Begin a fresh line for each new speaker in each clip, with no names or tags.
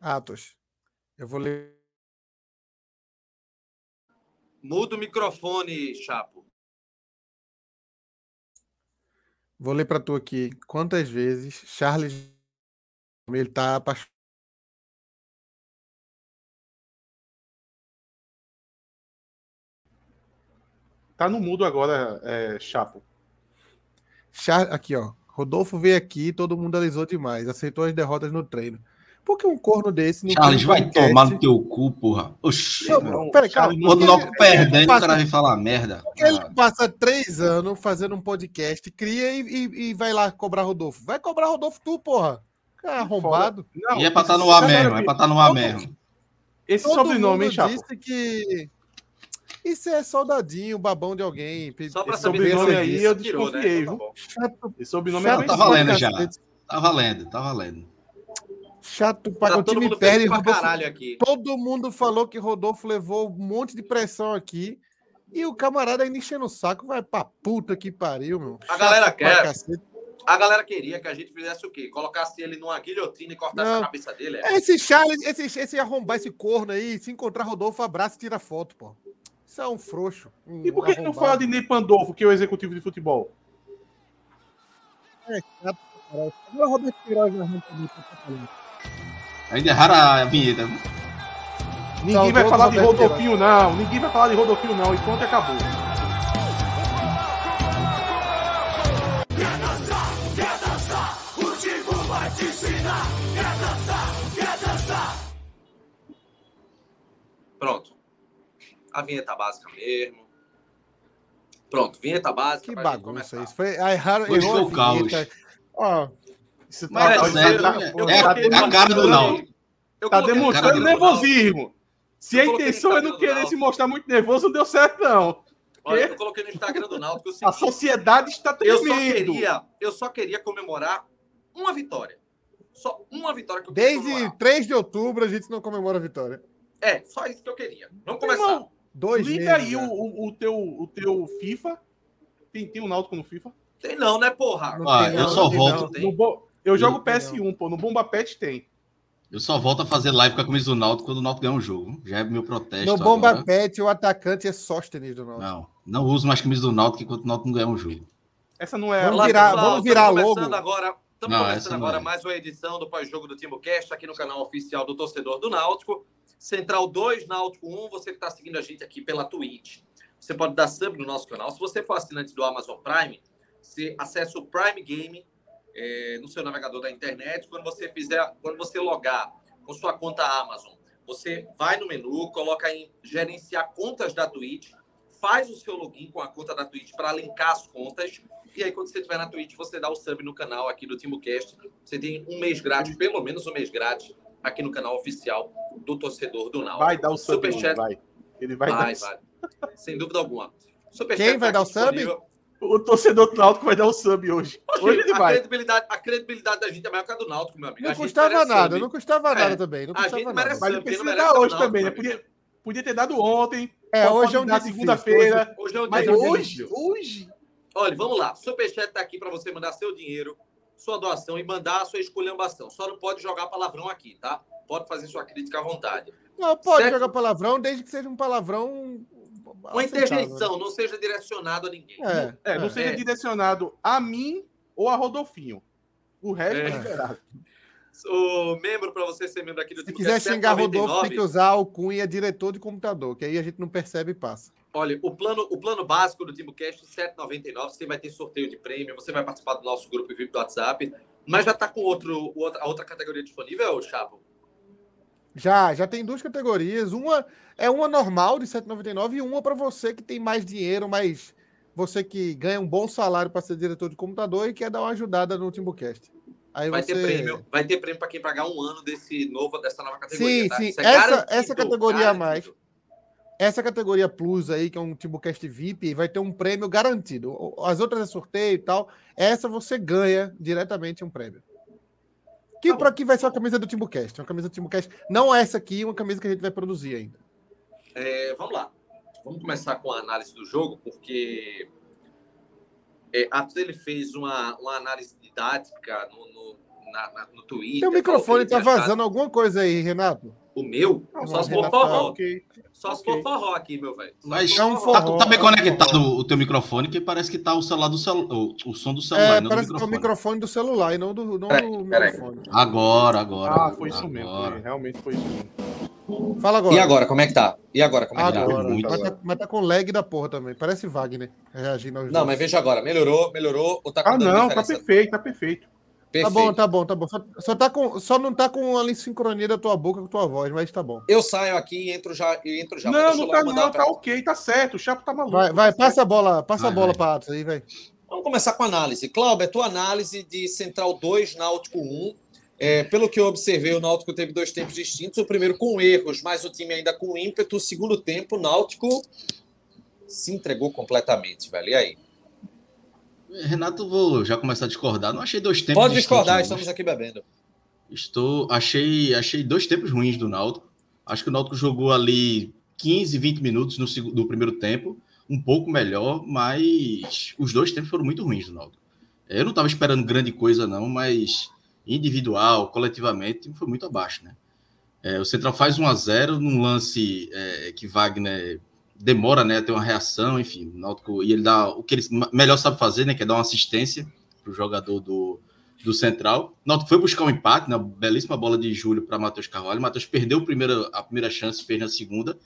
Atos, eu vou ler.
Muda o microfone, Chapo.
Vou ler para tu aqui. Quantas vezes Charles ele tá apaixonado
Tá no mudo agora, é, Chapo.
Char... Aqui, ó. Rodolfo veio aqui, todo mundo alisou demais, aceitou as derrotas no treino. Por que um corno desse
não Charles, vai podcast? tomar no teu cu, porra. Oxi.
peraí, calma.
Quando nós perdendo, passa, o cara vai falar merda.
Ele passa três anos fazendo um podcast, cria e, e, e, vai lá cobrar Rodolfo. Vai cobrar Rodolfo tu, porra. Cara, arrombado.
Não, e é pra estar tá no ar mesmo, é pra estar tá no ar mesmo.
Esse Todo sobrenome, hein, Chapo?
disse que isso é soldadinho, babão de alguém.
Só pra Esse saber sobrenome aí eu desconfiei, né? viu? Chato.
Esse sobrenome Chato, é tá valendo já. Tá valendo, tá valendo.
Chato pra tá o time perde. Rodolfo, aqui. Todo mundo falou que Rodolfo levou um monte de pressão aqui. E o camarada ainda enchendo o saco, vai pra puta que pariu, meu.
A Chato galera quer. A galera queria que a gente fizesse o quê? Colocasse ele numa guilhotina e cortasse Não. a cabeça dele. É?
Esse Charles, esse, esse arrombar esse corno aí, se encontrar Rodolfo, abraça e tira foto, pô. Isso é um frouxo. Um
e por que não fala de Ney Pandolfo, que é o executivo de futebol?
É, chato, cara. Roberto Queiroz Ainda erraram a vinheta.
Ninguém não, vai falar de Rodolfinho, não. Ninguém vai falar de Rodolfinho, não. E pronto, acabou. Quer dançar, quer dançar, o Tigo vai te ensinar. Quer dançar, quer dançar.
Pronto a vinheta básica mesmo. Pronto, vinheta básica.
Que bagunça isso. Foi, aí, erraram,
Hoje errou foi o caos. Ó, isso tá, Mas, é, é, a cara do não.
Tá demonstrando nervosismo. Se a intenção é não querer se mostrar muito nervoso, não deu certo, não.
Olha, eu coloquei no Instagram do Náutico.
a sociedade está tremendo.
Eu só, queria, eu só queria comemorar uma vitória. Só uma vitória que eu
Desde 3 de outubro a gente não comemora a vitória.
É, só isso que eu queria. Vamos começar. Irmão,
Dois Liga aí o, o, o, teu, o teu FIFA. Tem, tem um Náutico no FIFA?
Tem não, né, porra?
Não ah, eu não, só volto.
No, eu jogo PS1, pô. No Bomba Pet tem.
Eu só volto a fazer live com a camisa do Náutico quando o Náutico ganha um jogo. Já é meu protesto.
No Bomba agora. Pet, o atacante é Sóstenes do Náutico.
Não, não uso mais camisa do Náutico enquanto o Náutico não ganha um jogo.
Essa não é.
Vamos virar, vamos virar logo.
Agora, estamos começando agora é. mais uma edição do pós-jogo do Timo Cast aqui no canal oficial do torcedor do Náutico. Central 2, Náutico 1, você que está seguindo a gente aqui pela Twitch. Você pode dar sub no nosso canal. Se você for assinante do Amazon Prime, você acessa o Prime Game é, no seu navegador da internet. Quando você fizer, quando você logar com sua conta Amazon, você vai no menu, coloca em gerenciar contas da Twitch, faz o seu login com a conta da Twitch para linkar as contas. E aí, quando você estiver na Twitch, você dá o sub no canal aqui do TimoCast. Você tem um mês grátis, pelo menos um mês grátis, aqui no canal oficial do torcedor do Náutico.
Vai dar o sub, Superchat... vai. Ele vai, vai
dar. Vai. Sem dúvida alguma.
Superchat Quem vai tá dar o sub?
O torcedor do Náutico vai dar o sub hoje. hoje
ele a vai. Credibilidade, a credibilidade da gente é maior que a do Náutico, meu amigo.
Não custava nada, sub. não custava nada é. também. Não custava a gente
merece nada. Mas precisa dar hoje também, né? Podia, podia ter dado ontem.
É, hoje é um dia
segunda-feira.
Hoje é um dia
Mas hoje, hoje.
Olha, vamos lá. Superchat tá aqui para você mandar seu dinheiro, sua doação e mandar a sua esculhambação. Só não pode jogar palavrão aqui, tá? pode fazer sua crítica à vontade.
Não, pode certo? jogar palavrão, desde que seja um palavrão.
Uma interjeição, não seja direcionado a ninguém.
É, é não seja é. direcionado a mim ou a Rodolfinho. O resto é, é liberado.
O membro, para você ser membro aqui do
Se quiser xingar Rodolfo, tem que usar o cunha diretor de computador, que aí a gente não percebe e passa.
Olha, o plano, o plano básico do TimbuCast, 7,99. Você vai ter sorteio de prêmio, você vai participar do nosso grupo VIP do WhatsApp. Mas já está com outro, outra, outra categoria disponível, Chapo?
Já, já tem duas categorias. Uma é uma normal de 7,99 e uma para você que tem mais dinheiro, mas você que ganha um bom salário para ser diretor de computador e quer dar uma ajudada no Timbucast.
Aí vai
você...
ter prêmio, vai ter prêmio para quem pagar um ano desse novo dessa nova categoria.
Sim, tá? sim. É essa, essa categoria a mais. Essa categoria Plus aí, que é um Timbucast VIP, vai ter um prêmio garantido. As outras é sorteio e tal. Essa você ganha diretamente um prêmio. Que tá para que vai ser a camisa do Timbucast? Uma camisa do Timbucast. Não essa aqui, uma camisa que a gente vai produzir ainda.
É, vamos lá. Vamos começar com a análise do jogo, porque É, Atos ele fez uma, uma análise didática no, no, na, na, no Twitter.
Teu microfone tá vazando alguma coisa aí, Renato.
O meu? Não, só se for forró. Tá, okay. Só se for forró aqui, meu velho.
Mas é um forró, tá, tá bem conectado o teu microfone, que parece que tá o celular do celular, o, som do celular,
é, parece que tá o microfone do celular e não do, não
peraí,
do
peraí. microfone. Agora, agora.
Ah, foi isso mesmo. Foi, realmente foi isso mesmo.
Fala agora. E agora, como é que tá? E agora, como é que
agora, tá? Mas, tá? mas tá com lag da porra também. Parece Wagner reagindo
aos Não, dois. mas veja agora. Melhorou, melhorou ou
tá Ah, não, tá perfeito, tá perfeito.
Perfeito. Tá bom, tá bom, tá bom. Só, só, tá com, só não tá com a sincronia da tua boca com tua voz, mas tá bom.
Eu saio aqui e entro já. E entro já
não, não tá, não, tá ok, tá certo. O Chapo tá maluco.
Vai, vai passa a bola, passa vai, a bola para Atos aí, velho.
Vamos começar com a análise. Cláudio, tua análise de Central 2, Náutico 1. É, pelo que eu observei, o Náutico teve dois tempos distintos. O primeiro com erros, mas o time ainda com ímpeto. O segundo tempo, o Náutico se entregou completamente, velho. E aí?
Renato, vou já começar a discordar. Não achei dois tempos.
Pode discordar, estamos aqui bebendo.
Estou, achei, achei dois tempos ruins do Náutico. Acho que o Náutico jogou ali 15, 20 minutos no, no primeiro tempo, um pouco melhor, mas os dois tempos foram muito ruins do Náutico. Eu não estava esperando grande coisa, não, mas individual, coletivamente, foi muito abaixo, né? É, o Central faz 1 a 0 num lance é, que Wagner demora né, ter uma reação, enfim, Náutico, e ele dá o que ele melhor sabe fazer, né, que é dar uma assistência para o jogador do, do Central. O Náutico foi buscar um empate, né, belíssima bola de Júlio para Matheus Carvalho. Matheus perdeu a primeira, a primeira chance, fez na segunda,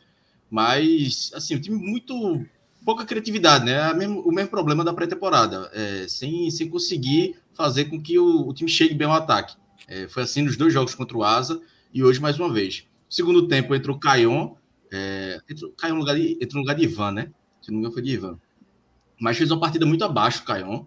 mas, assim, o time muito pouca criatividade, né? É mesmo, o mesmo problema da pré-temporada, é, sem, sem conseguir fazer com que o, o time chegue bem ao ataque. É, foi assim nos dois jogos contra o Asa e hoje mais uma vez. Segundo tempo entrou o Caion, é, entrou, no lugar de, entrou no lugar de Ivan, né? Se não me engano, foi de Ivan. Mas fez uma partida muito abaixo, Caion.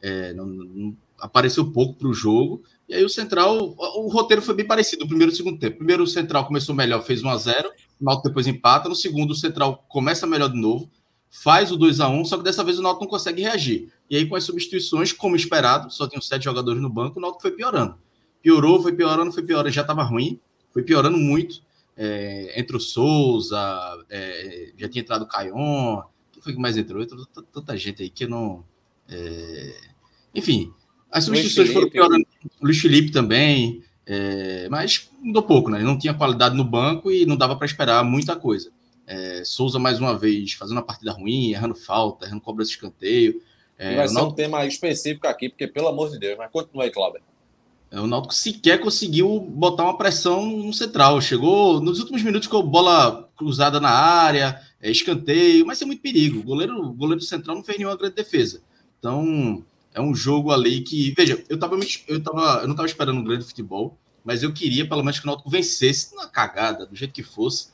É, não, não, apareceu pouco para o jogo. E aí o Central, o, o, roteiro foi bem parecido, o primeiro e o segundo tempo. Primeiro o Central começou melhor, fez 1 a 0 o depois empata. No segundo o Central começa melhor de novo, faz o 2 a 1 só que dessa vez o Náutico não consegue reagir. E aí com as substituições, como esperado, só tinham sete jogadores no banco, o Náutico foi piorando. Piorou, foi piorando, foi piorando, já estava ruim, foi piorando muito é, entrou Souza, é, já tinha entrado o Caion, quem foi que mais entrou? Entrou tanta gente aí que eu não. É... Enfim, as substituições foram piorando. O Luiz Felipe também, é... mas mudou pouco, né? Não tinha qualidade no banco e não dava para esperar muita coisa. É, Souza, mais uma vez, fazendo uma partida ruim, errando falta, errando cobra de escanteio.
É, vai ser não... um tema específico aqui, porque, pelo amor de Deus, mas continua aí, Cláudio.
É, o Náutico sequer conseguiu botar uma pressão no central. Chegou nos últimos minutos com bola cruzada na área, é, escanteio, mas é muito perigo. O goleiro, o goleiro central não fez nenhuma grande defesa. Então, é um jogo ali que. Veja, eu tava, eu tava, eu não estava esperando um grande futebol, mas eu queria pelo menos que o Náutico vencesse na cagada, do jeito que fosse,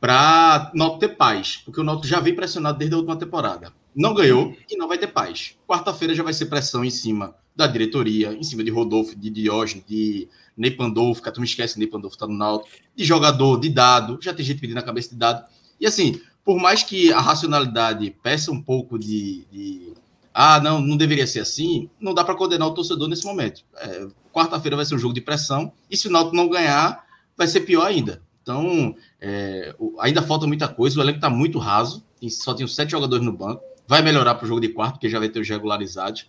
para Náutico ter paz, porque o Náutico já vem pressionado desde a última temporada. Não ganhou e não vai ter paz. Quarta-feira já vai ser pressão em cima da diretoria, em cima de Rodolfo, de Diógenes, de Ney Pandolfo, que tu me esquece, Ney Pandolfo tá no Náutico, de jogador, de dado, já tem gente pedindo a cabeça de dado. E assim, por mais que a racionalidade peça um pouco de, de ah, não, não deveria ser assim, não dá para condenar o torcedor nesse momento. É, Quarta-feira vai ser um jogo de pressão, e se o Náutico não ganhar, vai ser pior ainda. Então, é, ainda falta muita coisa, o elenco está muito raso, só tem sete jogadores no banco, vai melhorar para o jogo de quarto, porque já vai ter os regularizados.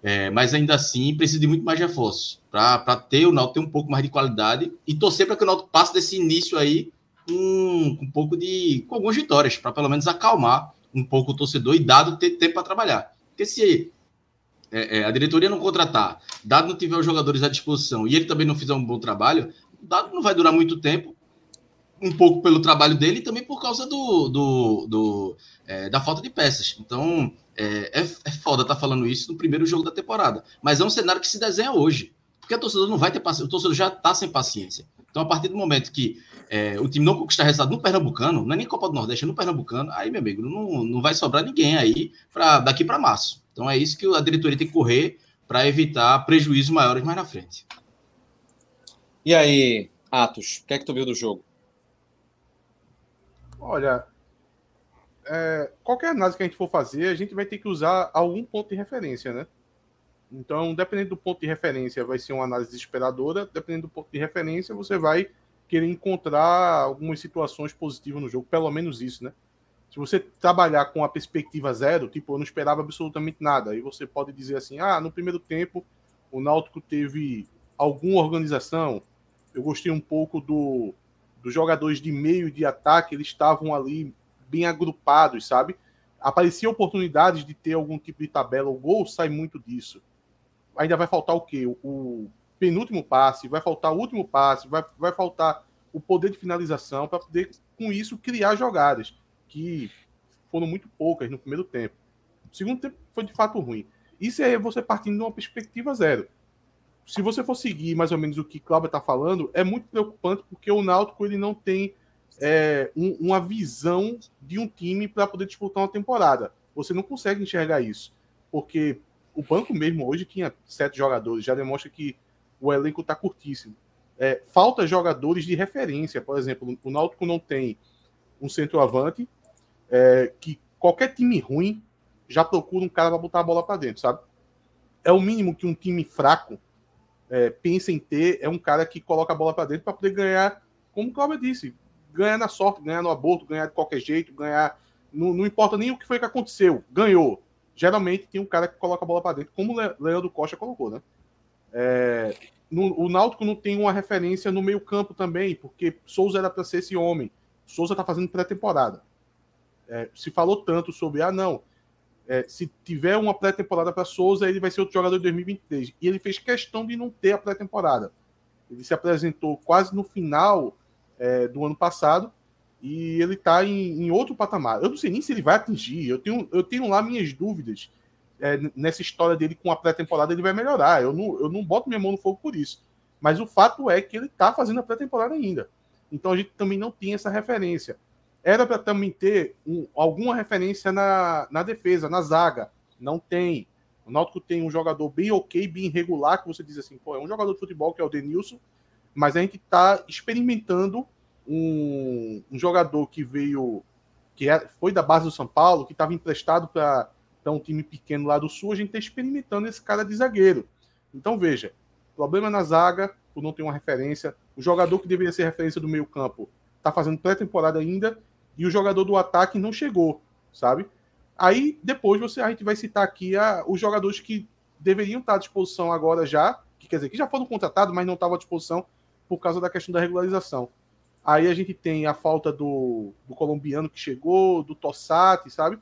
É, mas ainda assim precisa de muito mais reforços para ter o Náutico ter um pouco mais de qualidade e torcer para que o Náutico passe desse início aí com, um pouco de com algumas vitórias para pelo menos acalmar um pouco o torcedor e dado ter tempo para trabalhar. Porque se é, é, a diretoria não contratar, dado não tiver os jogadores à disposição e ele também não fizer um bom trabalho, dado não vai durar muito tempo, um pouco pelo trabalho dele e também por causa do, do, do é, da falta de peças. Então é, é, é foda estar tá falando isso no primeiro jogo da temporada. Mas é um cenário que se desenha hoje. Porque o torcedor não vai ter paciência, o torcedor já está sem paciência. Então, a partir do momento que é, o time não conquistar resultado no Pernambucano, não é nem Copa do Nordeste, é no Pernambucano, aí, meu amigo, não, não vai sobrar ninguém aí pra, daqui para março. Então, é isso que a diretoria tem que correr para evitar prejuízos maiores mais na frente.
E aí, Atos, o que é que tu viu do jogo?
Olha, é, qualquer análise que a gente for fazer, a gente vai ter que usar algum ponto de referência, né? Então, dependendo do ponto de referência, vai ser uma análise desesperadora. Dependendo do ponto de referência, você vai querer encontrar algumas situações positivas no jogo, pelo menos isso, né? Se você trabalhar com a perspectiva zero, tipo, eu não esperava absolutamente nada, aí você pode dizer assim: ah, no primeiro tempo o Náutico teve alguma organização. Eu gostei um pouco do, dos jogadores de meio de ataque, eles estavam ali bem agrupados, sabe? Aparecia oportunidades de ter algum tipo de tabela. O gol sai muito disso. Ainda vai faltar o quê? O, o penúltimo passe, vai faltar o último passe, vai, vai faltar o poder de finalização para poder, com isso, criar jogadas que foram muito poucas no primeiro tempo. O segundo tempo foi de fato ruim. Isso é você partindo de uma perspectiva zero. Se você for seguir mais ou menos o que Cláudio está falando, é muito preocupante porque o Náutico ele não tem é, um, uma visão de um time para poder disputar uma temporada. Você não consegue enxergar isso. Porque o banco mesmo hoje tinha sete jogadores, já demonstra que o elenco está curtíssimo. É, falta jogadores de referência. Por exemplo, o Náutico não tem um centroavante, é, que qualquer time ruim já procura um cara para botar a bola para dentro, sabe? É o mínimo que um time fraco é, pensa em ter, é um cara que coloca a bola para dentro para poder ganhar, como o Cláudio disse, ganhar na sorte, ganhar no aborto, ganhar de qualquer jeito, ganhar. Não, não importa nem o que foi que aconteceu, ganhou. Geralmente tem um cara que coloca a bola para dentro, como o Leandro Costa colocou, né? É, no, o Náutico não tem uma referência no meio-campo também, porque Souza era para ser esse homem. Souza está fazendo pré-temporada. É, se falou tanto sobre, ah, não, é, se tiver uma pré-temporada para Souza, ele vai ser outro jogador de 2023. E ele fez questão de não ter a pré-temporada. Ele se apresentou quase no final é, do ano passado e ele está em, em, outro patamar. Eu não sei nem se ele vai atingir. Eu tenho, eu tenho lá minhas dúvidas é, nessa história dele com a pré-temporada. Ele vai melhorar. Eu não, eu não boto minha mão no fogo por isso. Mas o fato é que ele está fazendo a pré-temporada ainda. Então a gente também não tem essa referência. Era para também ter um, alguma referência na, na defesa, na zaga. Não tem. O Náutico tem um jogador bem ok, bem regular, que você diz assim, pô, é um jogador de futebol que é o Denilson, mas a gente está experimentando um, um, jogador que veio, que é, foi da base do São Paulo, que estava emprestado para um time pequeno lá do Sul, a gente está experimentando esse cara de zagueiro. Então, veja, problema na zaga, por não ter uma referência, o jogador que deveria ser referência do meio campo está fazendo pré-temporada ainda, e o jogador do ataque não chegou, sabe? Aí depois você a gente vai citar aqui a, os jogadores que deveriam estar à disposição agora já, que quer dizer, que já foram contratados, mas não estavam à disposição por causa da questão da regularização. Aí a gente tem a falta do, do colombiano que chegou, do Tossati, sabe?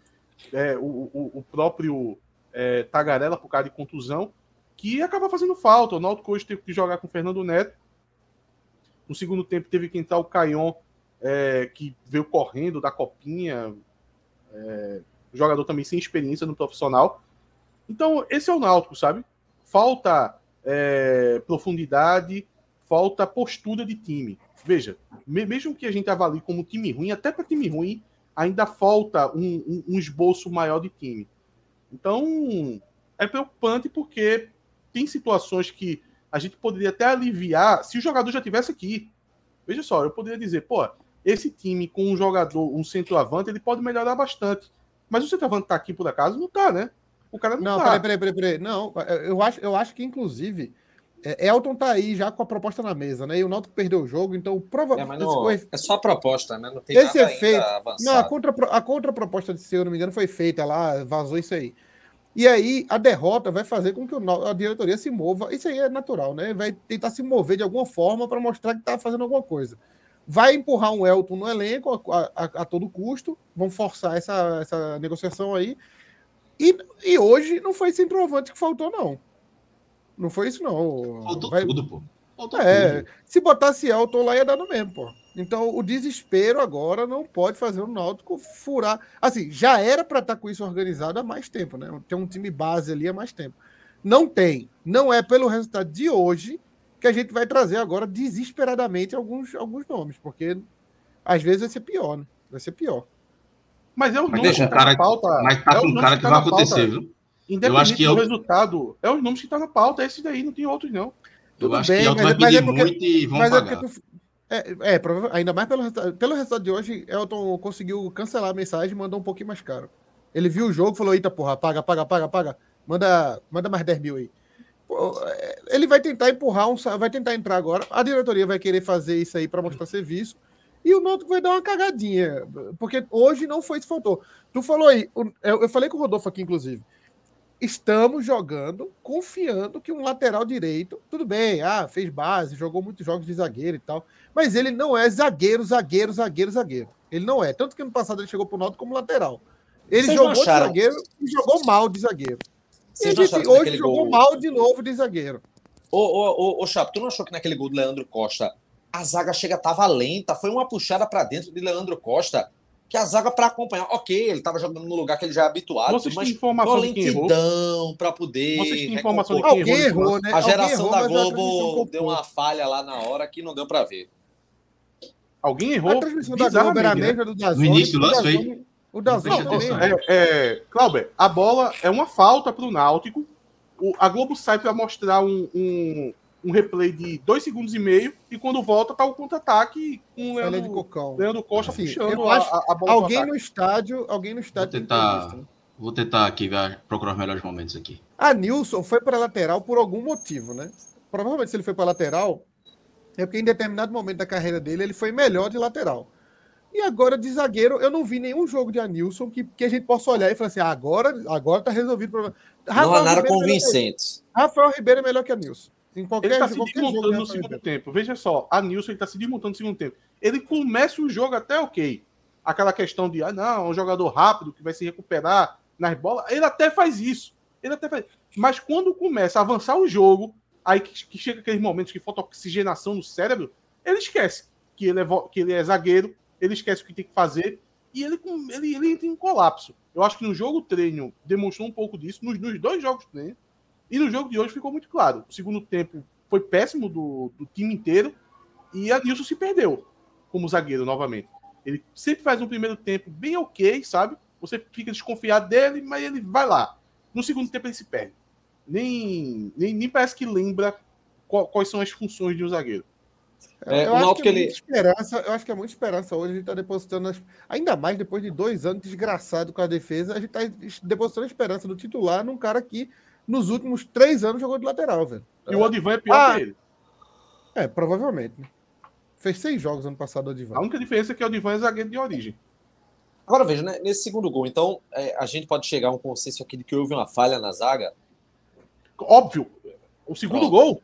É, o, o, o, próprio é, Tagarela por causa de contusão, que acaba fazendo falta. O Náutico hoje teve que jogar com o Fernando Neto. No segundo tempo teve que entrar o Caion é, que veio correndo da copinha, é, jogador também sem experiência no profissional. Então, esse é o Náutico, sabe? Falta é, profundidade, falta postura de time. Veja, mesmo que a gente avalie como time ruim, até para time ruim, ainda falta um, um, um esboço maior de time. Então, é preocupante porque tem situações que a gente poderia até aliviar se o jogador já tivesse aqui. Veja só, eu poderia dizer, pô, esse time com um jogador, um centroavante, ele pode melhorar bastante. Mas o centroavante tá aqui por acaso? Não tá, né?
O cara não, não tá. Não, peraí, peraí, peraí. Não, eu acho, eu acho que, inclusive, é, Elton tá aí já com a proposta na mesa, né? E o Náutico perdeu o jogo, então provavelmente.
É, é só proposta, né? Não tem
esse nada efeito, avançado. Não, a, contra, a contraproposta de se eu não me engano, foi feita lá, vazou isso aí. E aí, a derrota vai fazer com que a diretoria se mova. Isso aí é natural, né? Vai tentar se mover de alguma forma para mostrar que está fazendo alguma coisa vai empurrar um Elton no elenco a, a, a, todo custo, vão forçar essa, essa negociação aí. E, e hoje não foi centroavante que faltou, não. Não foi isso, não.
Faltou vai... tudo, pô.
Faltou é, tudo. Se botasse Elton lá, ia dar no mesmo, pô. Então, o desespero agora não pode fazer o Náutico furar. Assim, já era para estar tá com isso organizado há mais tempo, né? Tem um time base ali há mais tempo. Não tem. Não é pelo resultado de hoje que a gente vai trazer agora desesperadamente alguns, alguns nomes, porque às vezes vai ser pior, né? Vai ser pior.
Mas é
o nome que tá na pauta. Mas tá é com um cara que, que tá vai acontecer, viu?
Independente eu acho que do eu... resultado, é os nomes que tá na pauta, é esse daí, não tem outros, não.
Tudo eu bem, mas, vai mas é porque, muito e vão mas
pagar. É, tu, é, é, ainda mais pelo resultado, pelo resultado de hoje, Elton conseguiu cancelar a mensagem e mandou um pouquinho mais caro. Ele viu o jogo e falou: Eita, porra, paga, paga, paga, paga. Manda, manda mais 10 mil aí ele vai tentar empurrar um, vai tentar entrar agora. A diretoria vai querer fazer isso aí para mostrar serviço. E o Náutico vai dar uma cagadinha, porque hoje não foi isso que faltou. Tu falou aí, eu falei com o Rodolfo aqui, inclusive. Estamos jogando, confiando que um lateral direito, tudo bem, ah, fez base, jogou muitos jogos de zagueiro e tal, mas ele não é zagueiro, zagueiro, zagueiro, zagueiro. Ele não é. Tanto que no passado ele chegou pro Náutico como lateral. Ele Vocês jogou de zagueiro e jogou mal de zagueiro. Vocês e hoje jogou gol... mal de novo de zagueiro.
Ô, ô, ô, ô, Chapo, tu não achou que naquele gol do Leandro Costa a zaga chega tava lenta, foi uma puxada para dentro de Leandro Costa, que a zaga para acompanhar, ok, ele estava jogando no lugar que ele já é habituado,
Vocês mas informação
lentidão para poder
Vocês têm informação
de quem errou, errou, né?
A geração errou, da Globo deu uma falha lá na hora que não deu para ver.
Alguém errou. A
transmissão da Globo era a mesma do Dazone.
No início do lance foi.
O Dazone também.
É, é, Clauber, a bola é uma falta para o Náutico. a Globo sai para mostrar um, um, um replay de dois segundos e meio, e quando volta tá o contra-ataque com o Leandro,
Cocão.
Leandro Costa Enfim, puxando a, a, bola.
Alguém no estádio, alguém no estádio.
Vou tentar, vou tentar aqui procurar os melhores momentos aqui.
A Nilson foi para lateral por algum motivo, né? Provavelmente se ele foi para lateral, é porque em determinado momento da carreira dele ele foi melhor de lateral. E agora de zagueiro, eu não vi nenhum jogo de Anilson que, que a gente possa olhar e falar assim: ah, agora, agora tá resolvido o problema.
não há nada é convincente.
Rafael Ribeiro é melhor que Anilson.
Em qualquer, ele está se desmontando no segundo tempo. Veja só, a Nilson está se desmontando no segundo tempo. Ele começa o jogo até ok. Aquela questão de, ah, não, é um jogador rápido que vai se recuperar nas bolas. Ele até faz isso. Ele até faz. Mas quando começa a avançar o jogo, aí que, que chega aqueles momentos que falta oxigenação no cérebro, ele esquece que ele é, que ele é zagueiro, ele esquece o que tem que fazer e ele, ele, ele entra em colapso. Eu acho que no jogo treino demonstrou um pouco disso, nos, nos dois jogos treino, e no jogo de hoje ficou muito claro. O segundo tempo foi péssimo do, do time inteiro e a Nilson se perdeu como zagueiro novamente. Ele sempre faz um primeiro tempo bem ok, sabe? Você fica desconfiado dele, mas ele vai lá. No segundo tempo ele se perde. Nem, nem, nem parece que lembra qual, quais são as funções de um zagueiro.
É, eu, acho que é ele... esperança, eu acho que é muita esperança hoje. A gente está depositando, as... ainda mais depois de dois anos desgraçado com a defesa, a gente está depositando a esperança do titular num cara que nos últimos três anos jogou de lateral, velho.
E o Odivan é pior ah, que ele.
É, provavelmente. Né? Fez seis jogos ano passado o Odivan.
A única diferença é que o Odivan é zagueiro de origem.
Agora veja, né, nesse segundo gol, então é, a gente pode chegar a um consenso aqui de que houve uma falha na zaga?
Óbvio. O segundo Pronto. gol.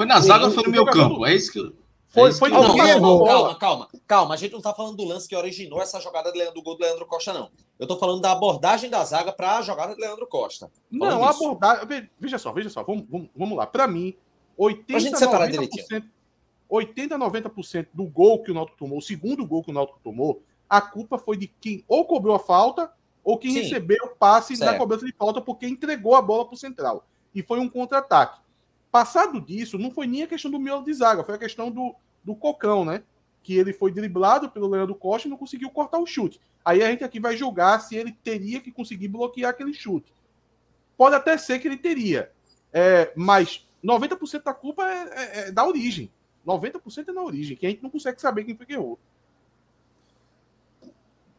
Foi na zaga ou foi no meu campo? É isso que.
Foi, foi não, não, calma, calma, calma. A gente não está falando do lance que originou essa jogada do gol do Leandro Costa, não. Eu estou falando da abordagem da zaga para a jogada do Leandro Costa.
Não, a abordagem. Veja só, veja só. Vamos, vamos, vamos lá. Para mim, 80,
gente separar 90%,
80 90% do gol que o Náutico tomou, o segundo gol que o Náutico tomou, a culpa foi de quem ou cobrou a falta ou quem Sim. recebeu o passe certo. da cobrança de falta porque entregou a bola para o central. E foi um contra-ataque. Passado disso, não foi nem a questão do miolo de zaga, foi a questão do, do Cocão, né? Que ele foi driblado pelo Leandro Costa e não conseguiu cortar o chute. Aí a gente aqui vai julgar se ele teria que conseguir bloquear aquele chute. Pode até ser que ele teria, é, mas 90% da culpa é, é, é, da origem. 90% é na origem, que a gente não consegue saber quem foi que errou.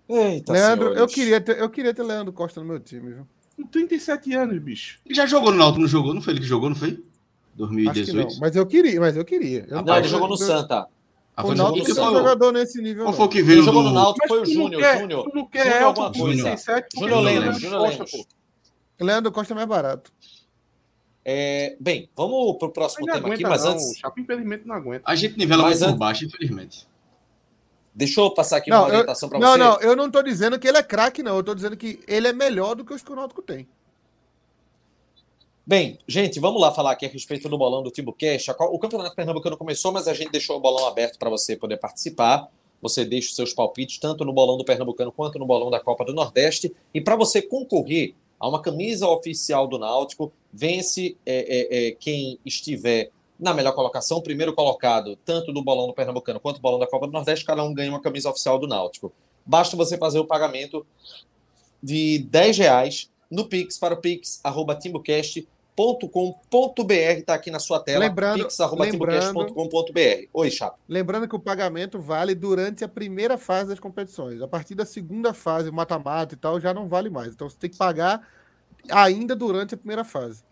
Eita, Leandro, senhores. eu queria, ter, eu queria ter Leandro Costa no meu time, viu?
Com 37 anos, bicho.
Ele já jogou no Náutico, não jogou? Não foi ele que jogou, não foi? 2018.
mas eu queria, mas eu queria. Eu
não, não ele jogou no Santa.
Ah, o Náutico não é jogador nesse nível.
Qual foi que veio? Ele
jogou no Náutico, foi o Júnior.
Júnior. Tu não quer alguma coisa.
Júnior Lemos. Júnior Lemos.
Leandro Costa é mais barato.
É, bem, vamos para o próximo tema aqui, mas não. antes.
O Chapo, infelizmente, não aguenta.
A gente nivela mais por baixo, infelizmente.
Deixa eu passar aqui não, uma orientação para você.
Não, não, eu não estou dizendo que ele é craque, não. Eu estou dizendo que ele é melhor do que os que o Náutico tem.
Bem, gente, vamos lá falar aqui a respeito do bolão do Timbucast. O Campeonato Pernambucano começou, mas a gente deixou o bolão aberto para você poder participar. Você deixa os seus palpites tanto no bolão do Pernambucano quanto no bolão da Copa do Nordeste. E para você concorrer a uma camisa oficial do Náutico, vence é, é, é, quem estiver na melhor colocação, primeiro colocado, tanto do bolão do Pernambucano quanto do bolão da Copa do Nordeste, cada um ganha uma camisa oficial do Náutico. Basta você fazer o pagamento de 10 reais no Pix para o Pix, arroba timbucast.com.br, está aqui na sua tela.
Lembrando,
pix.timbucast.com.br. Oi, Chapo.
Lembrando que o pagamento vale durante a primeira fase das competições. A partir da segunda fase, mata-mata e tal, já não vale mais. Então você tem que pagar ainda durante a primeira fase.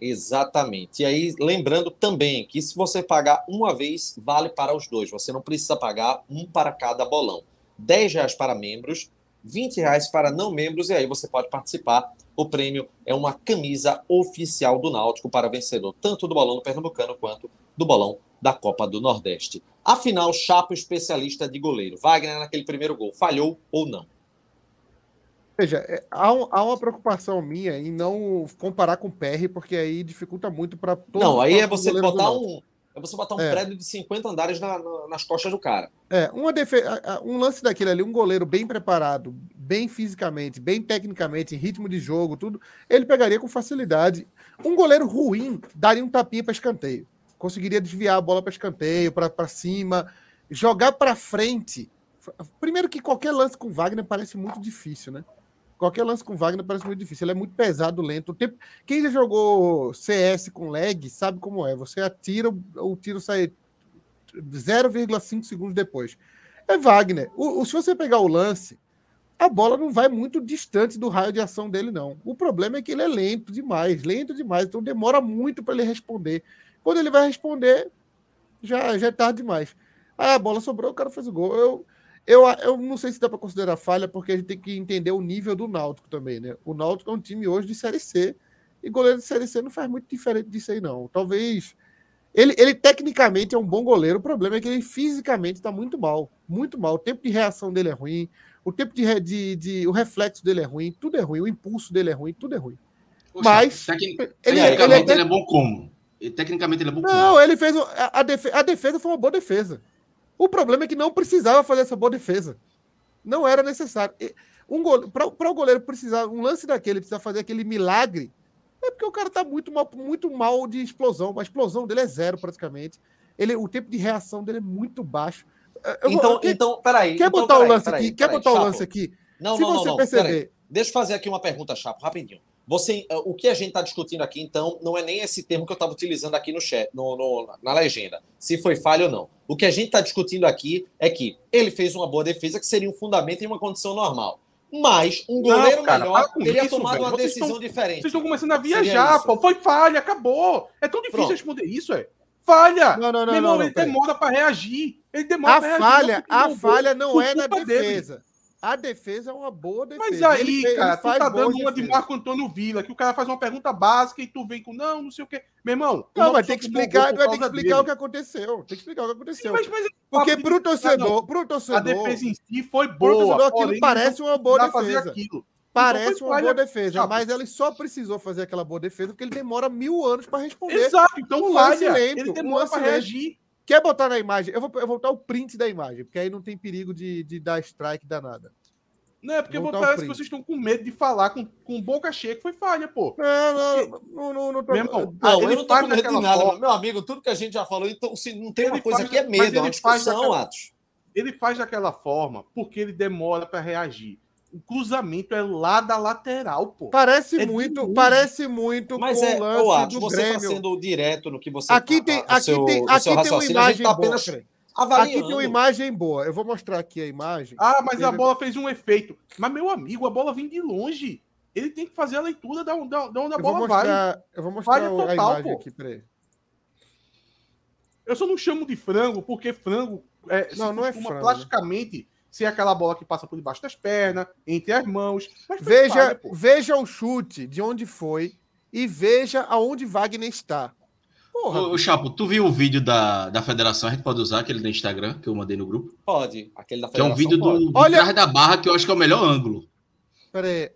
Exatamente. E aí, lembrando também que se você pagar uma vez, vale para os dois. Você não precisa pagar um para cada bolão. 10 reais para membros, 20 reais para não membros, e aí você pode participar. O prêmio é uma camisa oficial do Náutico para vencedor, tanto do bolão do Pernambucano quanto do bolão da Copa do Nordeste. Afinal, Chapo especialista de goleiro. Wagner naquele primeiro gol, falhou ou não?
Veja, é, há, um, há, uma preocupação minha em não comparar com o PR, porque aí dificulta muito para
todos Não, aí é você botar um. É você botar um é. prédio de 50 andares na, na, nas costas do cara.
É, uma defe... um lance daquele ali, um goleiro bem preparado, bem fisicamente, bem tecnicamente, em ritmo de jogo, tudo, ele pegaria com facilidade. Um goleiro ruim daria um tapinha para escanteio. Conseguiria desviar a bola para escanteio, para cima, jogar para frente. Primeiro que qualquer lance com Wagner parece muito difícil, né? Qualquer lance com Wagner parece muito difícil. Ele é muito pesado, lento. Tempo... Quem já jogou CS com lag sabe como é. Você atira, o tiro sai 0,5 segundos depois. É Wagner. O, o, se você pegar o lance, a bola não vai muito distante do raio de ação dele, não. O problema é que ele é lento demais, lento demais. Então demora muito para ele responder. Quando ele vai responder, já, já é tarde demais. A bola sobrou, o cara fez o gol. Eu, eu, eu não sei se dá para considerar falha, porque a gente tem que entender o nível do Náutico também, né? O Náutico é um time hoje de Série C, e goleiro de Série C não faz muito diferente disso aí, não. Talvez. Ele, ele tecnicamente é um bom goleiro, o problema é que ele fisicamente está muito mal. Muito mal. O tempo de reação dele é ruim, o tempo de, de, de, O reflexo dele é ruim, tudo é ruim, o impulso dele é ruim, tudo é ruim.
Poxa, Mas. Tecnic... Ele, é, tecnicamente ele, ele, é bom como? Tecnicamente ele é bom
não, como? Não, ele fez. A, a, defesa, a defesa foi uma boa defesa. O problema é que não precisava fazer essa boa defesa. Não era necessário. Um para o goleiro precisar, um lance daquele, precisar fazer aquele milagre, é porque o cara está muito mal, muito mal de explosão. A explosão dele é zero praticamente. Ele, o tempo de reação dele é muito baixo.
Eu então, vou, quer, então, peraí.
Quer
então,
botar o lance peraí, aqui? Peraí, quer botar Chapo. o lance aqui?
Não, Se não, você não, perceber. Deixa eu fazer aqui uma pergunta, Chapo, rapidinho. Você, o que a gente está discutindo aqui, então, não é nem esse termo que eu estava utilizando aqui no chat, no, no, na legenda, se foi falha ou não. O que a gente está discutindo aqui é que ele fez uma boa defesa, que seria um fundamento em uma condição normal. Mas um goleiro não, cara, melhor teria isso, tomado velho. uma vocês decisão estão, diferente.
Vocês estão começando a viajar, pô. Foi falha, acabou. É tão difícil Pronto. responder isso, é. Falha! Não, não, não. Meu irmão, não, ele demora para reagir. Ele demora
a falha, A falha não é na defesa. Dele. A defesa é uma boa defesa.
Mas aí, ele, cara, ele tu tá dando uma defesa. de Marco Antônio Vila, que o cara faz uma pergunta básica e tu vem com não, não sei o quê. Meu irmão.
Não, vai ter que explicar, vai ter que explicar o que aconteceu. Tem que explicar o que aconteceu. Sim, mas, mas Porque pro torcedor, pro torcedor. A
defesa em si foi boa. Pro torcedor,
aquilo parece uma boa defesa. Parece uma boa defesa, mas ele só precisou fazer aquela boa defesa porque ele demora mil anos para responder.
Exato, então um falha. Lento, ele demora um para reagir.
Quer botar na imagem? Eu vou, eu vou botar o print da imagem, porque aí não tem perigo de, de dar strike danada.
Não, é porque parece que vocês estão com medo de falar com, com boca cheia que foi falha, pô.
Não, não, não, não, não, tô...
não, não eu não tô com medo de nada, forma... meu amigo. Tudo que a gente já falou, então, se não tem uma coisa faz, que é medo, é uma discussão, daquela... Atos.
Ele faz daquela forma porque ele demora para reagir. O cruzamento é lá da lateral, pô.
Parece é muito, parece muito
Mas é, o lance do você tá Grêmio. tá sendo direto no que você
Aqui tem, aqui seu, tem, aqui tem uma imagem tá boa. Avaliando. Aqui tem uma imagem boa. Eu vou mostrar aqui a imagem.
Ah, mas a bola fez um efeito. Mas, meu amigo, a bola vem de longe. Ele tem que fazer a leitura da, da, da onde a bola
mostrar,
vai.
Eu vou mostrar total, a imagem pô. aqui, peraí.
Eu só não chamo de frango, porque frango
é, não, não é frango,
plasticamente né? Ser aquela bola que passa por debaixo das pernas, entre as mãos.
veja, falha, veja o chute de onde foi e veja aonde Wagner está.
Porra. Ô, Chapo, tu viu o vídeo da, da federação? A gente pode usar aquele do Instagram que eu mandei no grupo?
Pode. Aquele da
federação. Que é um vídeo do, do Olha... trás da barra que eu acho que é o melhor ângulo.
Pera aí.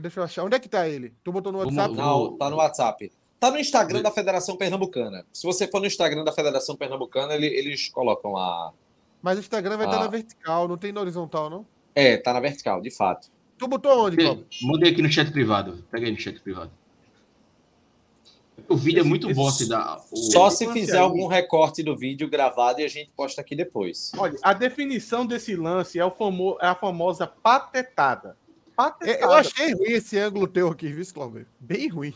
Deixa eu achar. Onde é que tá ele? Tu botou no WhatsApp?
Não, tá no WhatsApp. Tá no Instagram da Federação Pernambucana. Se você for no Instagram da Federação Pernambucana, ele, eles colocam a.
Mas o Instagram vai a... estar na vertical, não tem na horizontal, não?
É, tá na vertical, de fato.
Tu botou onde,
Cláudio? Mandei aqui no chat privado. Pega aí no chat privado. O vídeo esse, é muito bom. Se dá,
o... Só se fizer algum recorte do vídeo gravado e a gente posta aqui depois.
Olha, a definição desse lance é, o famo... é a famosa patetada.
patetada. Eu achei ruim esse ângulo teu aqui, viu, Cláudio? Bem ruim.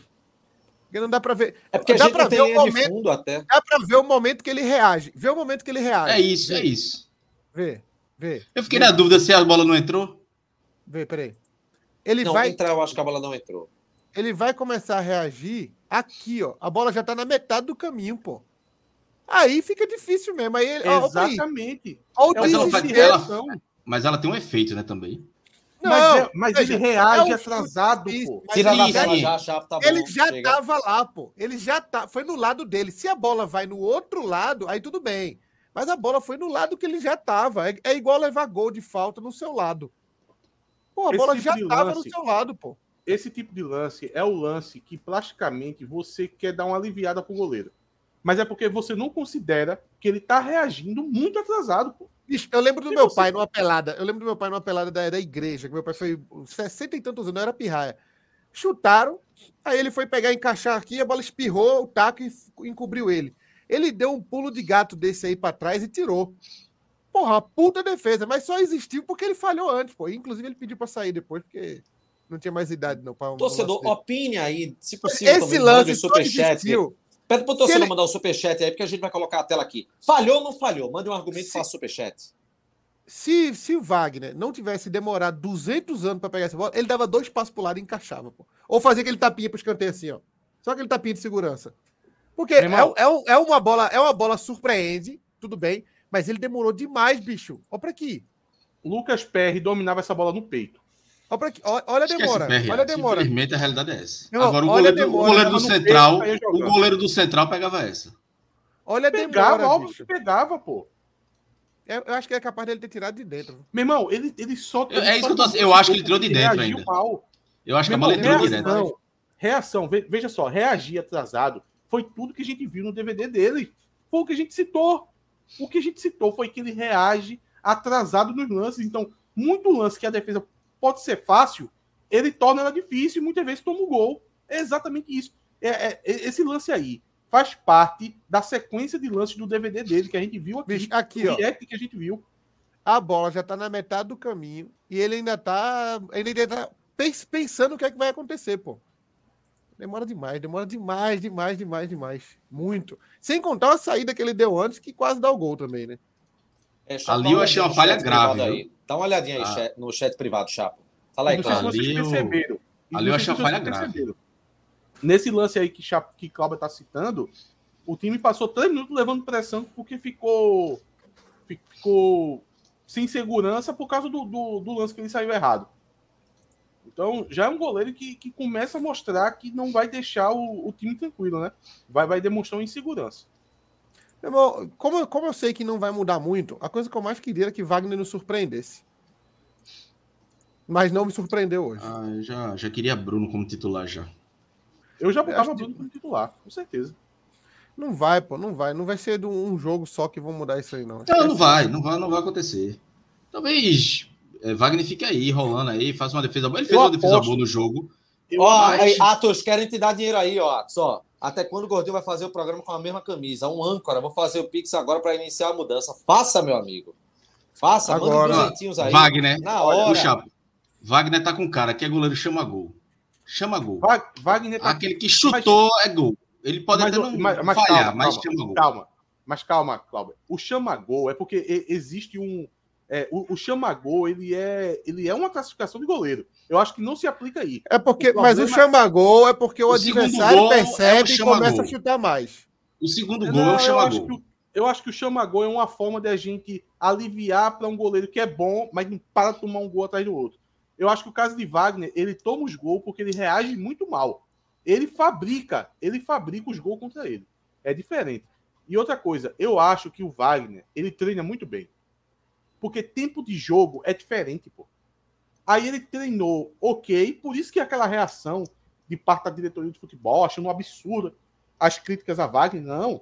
Porque não dá para ver.
É porque
dá
a gente
ver o momento, fundo até. Dá para ver o momento que ele reage. Vê o momento que ele reage.
É isso, vê. é isso.
Vê, vê.
Eu fiquei
vê.
na dúvida se a bola não entrou.
Vê, peraí. Ele
não,
vai
entrar, eu acho que a bola não entrou
ele vai começar a reagir Aqui, ó. A bola já tá na metade do caminho, pô. Aí fica difícil mesmo. Aí,
Exatamente.
Ó, mas, ela,
ela, mas ela tem um efeito, né, também.
Não, mas, é, mas ele reage é atrasado, pô.
Tira da tela já, já tá bom, Ele já chega. tava lá, pô. Ele já tá. Foi no lado dele. Se a bola vai no outro lado, aí tudo bem. Mas a bola foi no lado que ele já tava. É, é igual levar gol de falta no seu lado. Pô, a Esse bola tipo já tava lance, no seu lado, pô.
Esse tipo de lance é o lance que plasticamente você quer dar uma aliviada pro goleiro. Mas é porque você não considera que ele tá reagindo muito atrasado, pô.
Bicho, eu lembro do meu pai numa pelada. Eu lembro do meu pai numa pelada da, da igreja, que meu pai foi 60 e tantos anos, era pirraia. Chutaram, aí ele foi pegar, encaixar aqui, a bola espirrou, o taco e encobriu ele. Ele deu um pulo de gato desse aí para trás e tirou. Porra, puta defesa, mas só existiu porque ele falhou antes, pô. Inclusive ele pediu para sair depois, porque não tinha mais idade, não. Pra
um Torcedor, opine aí, se possível,
Esse lance só existiu.
Pede pro torcedor ele... mandar o superchat aí, porque a gente vai colocar a tela aqui. Falhou ou não falhou? Mande um argumento se... e faça superchat.
Se, se o Wagner não tivesse demorado 200 anos para pegar essa bola, ele dava dois passos pro lado e encaixava. Pô. Ou fazia aquele tapinha pro escanteio assim, ó. Só aquele tapinha de segurança. Porque é, é, é, uma bola, é uma bola surpreende, tudo bem, mas ele demorou demais, bicho. Olha para aqui.
Lucas Perry dominava essa bola no peito.
Olha, olha a demora. olha a demora.
Infelizmente a realidade é essa. Não, Agora o goleiro, demora, o goleiro do Central, o goleiro do Central pegava essa.
Olha a pegava, demora,
óbvio que pegava, pô.
Eu, eu, acho que é capaz dele ter tirado de dentro.
Meu irmão, ele, ele só.
Ele é isso que eu tô Eu acho que ele tirou de dentro ainda. Mal. Eu acho que a bola entrou de dentro.
Reação, veja só, reagir atrasado foi tudo que a gente viu no DVD dele. Foi o que a gente citou. O que a gente citou foi que ele reage atrasado nos lances. Então, muito lance que a defesa pode ser fácil, ele torna ela difícil e muitas vezes toma o gol. É exatamente isso. É, é, é esse lance aí faz parte da sequência de lances do DVD dele que a gente viu aqui.
aqui ó.
que a gente viu.
A bola já está na metade do caminho e ele ainda está ele ainda tá pensando o que é que vai acontecer, pô. Demora demais, demora demais, demais, demais, demais. Muito. Sem contar a saída que ele deu antes, que quase dá o gol também, né?
É, Ali eu achei uma falha grave. Aí.
Dá uma olhadinha aí ah. no chat privado, Chapo. Fala aí,
Cláudio. Ali, eu...
Ali eu achei uma falha grave.
Nesse lance aí que, Chapo, que Cláudio está citando, o time passou três minutos levando pressão porque ficou, ficou sem segurança por causa do, do, do lance que ele saiu errado. Então, já é um goleiro que, que começa a mostrar que não vai deixar o, o time tranquilo, né? Vai, vai demonstrar uma insegurança.
Irmão, como, como eu sei que não vai mudar muito, a coisa que eu mais queria era que Wagner nos surpreendesse. Mas não me surpreendeu hoje.
Ah, eu já, já queria Bruno como titular já.
Eu já botava Bruno que... como titular, com certeza.
Não vai, pô, não vai. Não vai ser de um jogo só que vão mudar isso aí, não.
Não, não vai, não vai, não vai acontecer. Talvez é, Wagner fique aí, rolando aí, faça uma defesa boa. Ele fez eu uma aposto. defesa boa no jogo.
Ó, mas... aí, Atos, querem te dar dinheiro aí, ó, Atos, ó. Até quando o Gordinho vai fazer o programa com a mesma camisa? Um âncora. Vou fazer o Pix agora para iniciar a mudança. Faça, meu amigo. Faça,
agora, manda uns aí. Wagner, na hora. Puxa, Wagner tá com cara que é goleiro chama gol. Chama gol.
Wagner
tá... Aquele que chutou mas... é gol. Ele pode mas, até não mas, mas falhar, calma, mas
calma,
chama gol.
Calma, mas calma, Cláudio. O chama gol é porque existe um, é, o, o chamagol, ele é, ele é uma classificação de goleiro. Eu acho que não se aplica aí.
É porque, o mas o chamagol é porque o, o adversário percebe é e começa a chutar mais.
O segundo gol não, é o chamagol.
Eu acho que o chamagol é uma forma de a gente aliviar para um goleiro que é bom, mas não para de tomar um gol atrás do outro. Eu acho que o caso de Wagner, ele toma os gols porque ele reage muito mal. Ele fabrica, ele fabrica os gols contra ele. É diferente. E outra coisa, eu acho que o Wagner, ele treina muito bem. Porque tempo de jogo é diferente, pô. Aí ele treinou ok, por isso que aquela reação de parte da diretoria de futebol, achando um absurdo as críticas a Wagner, não.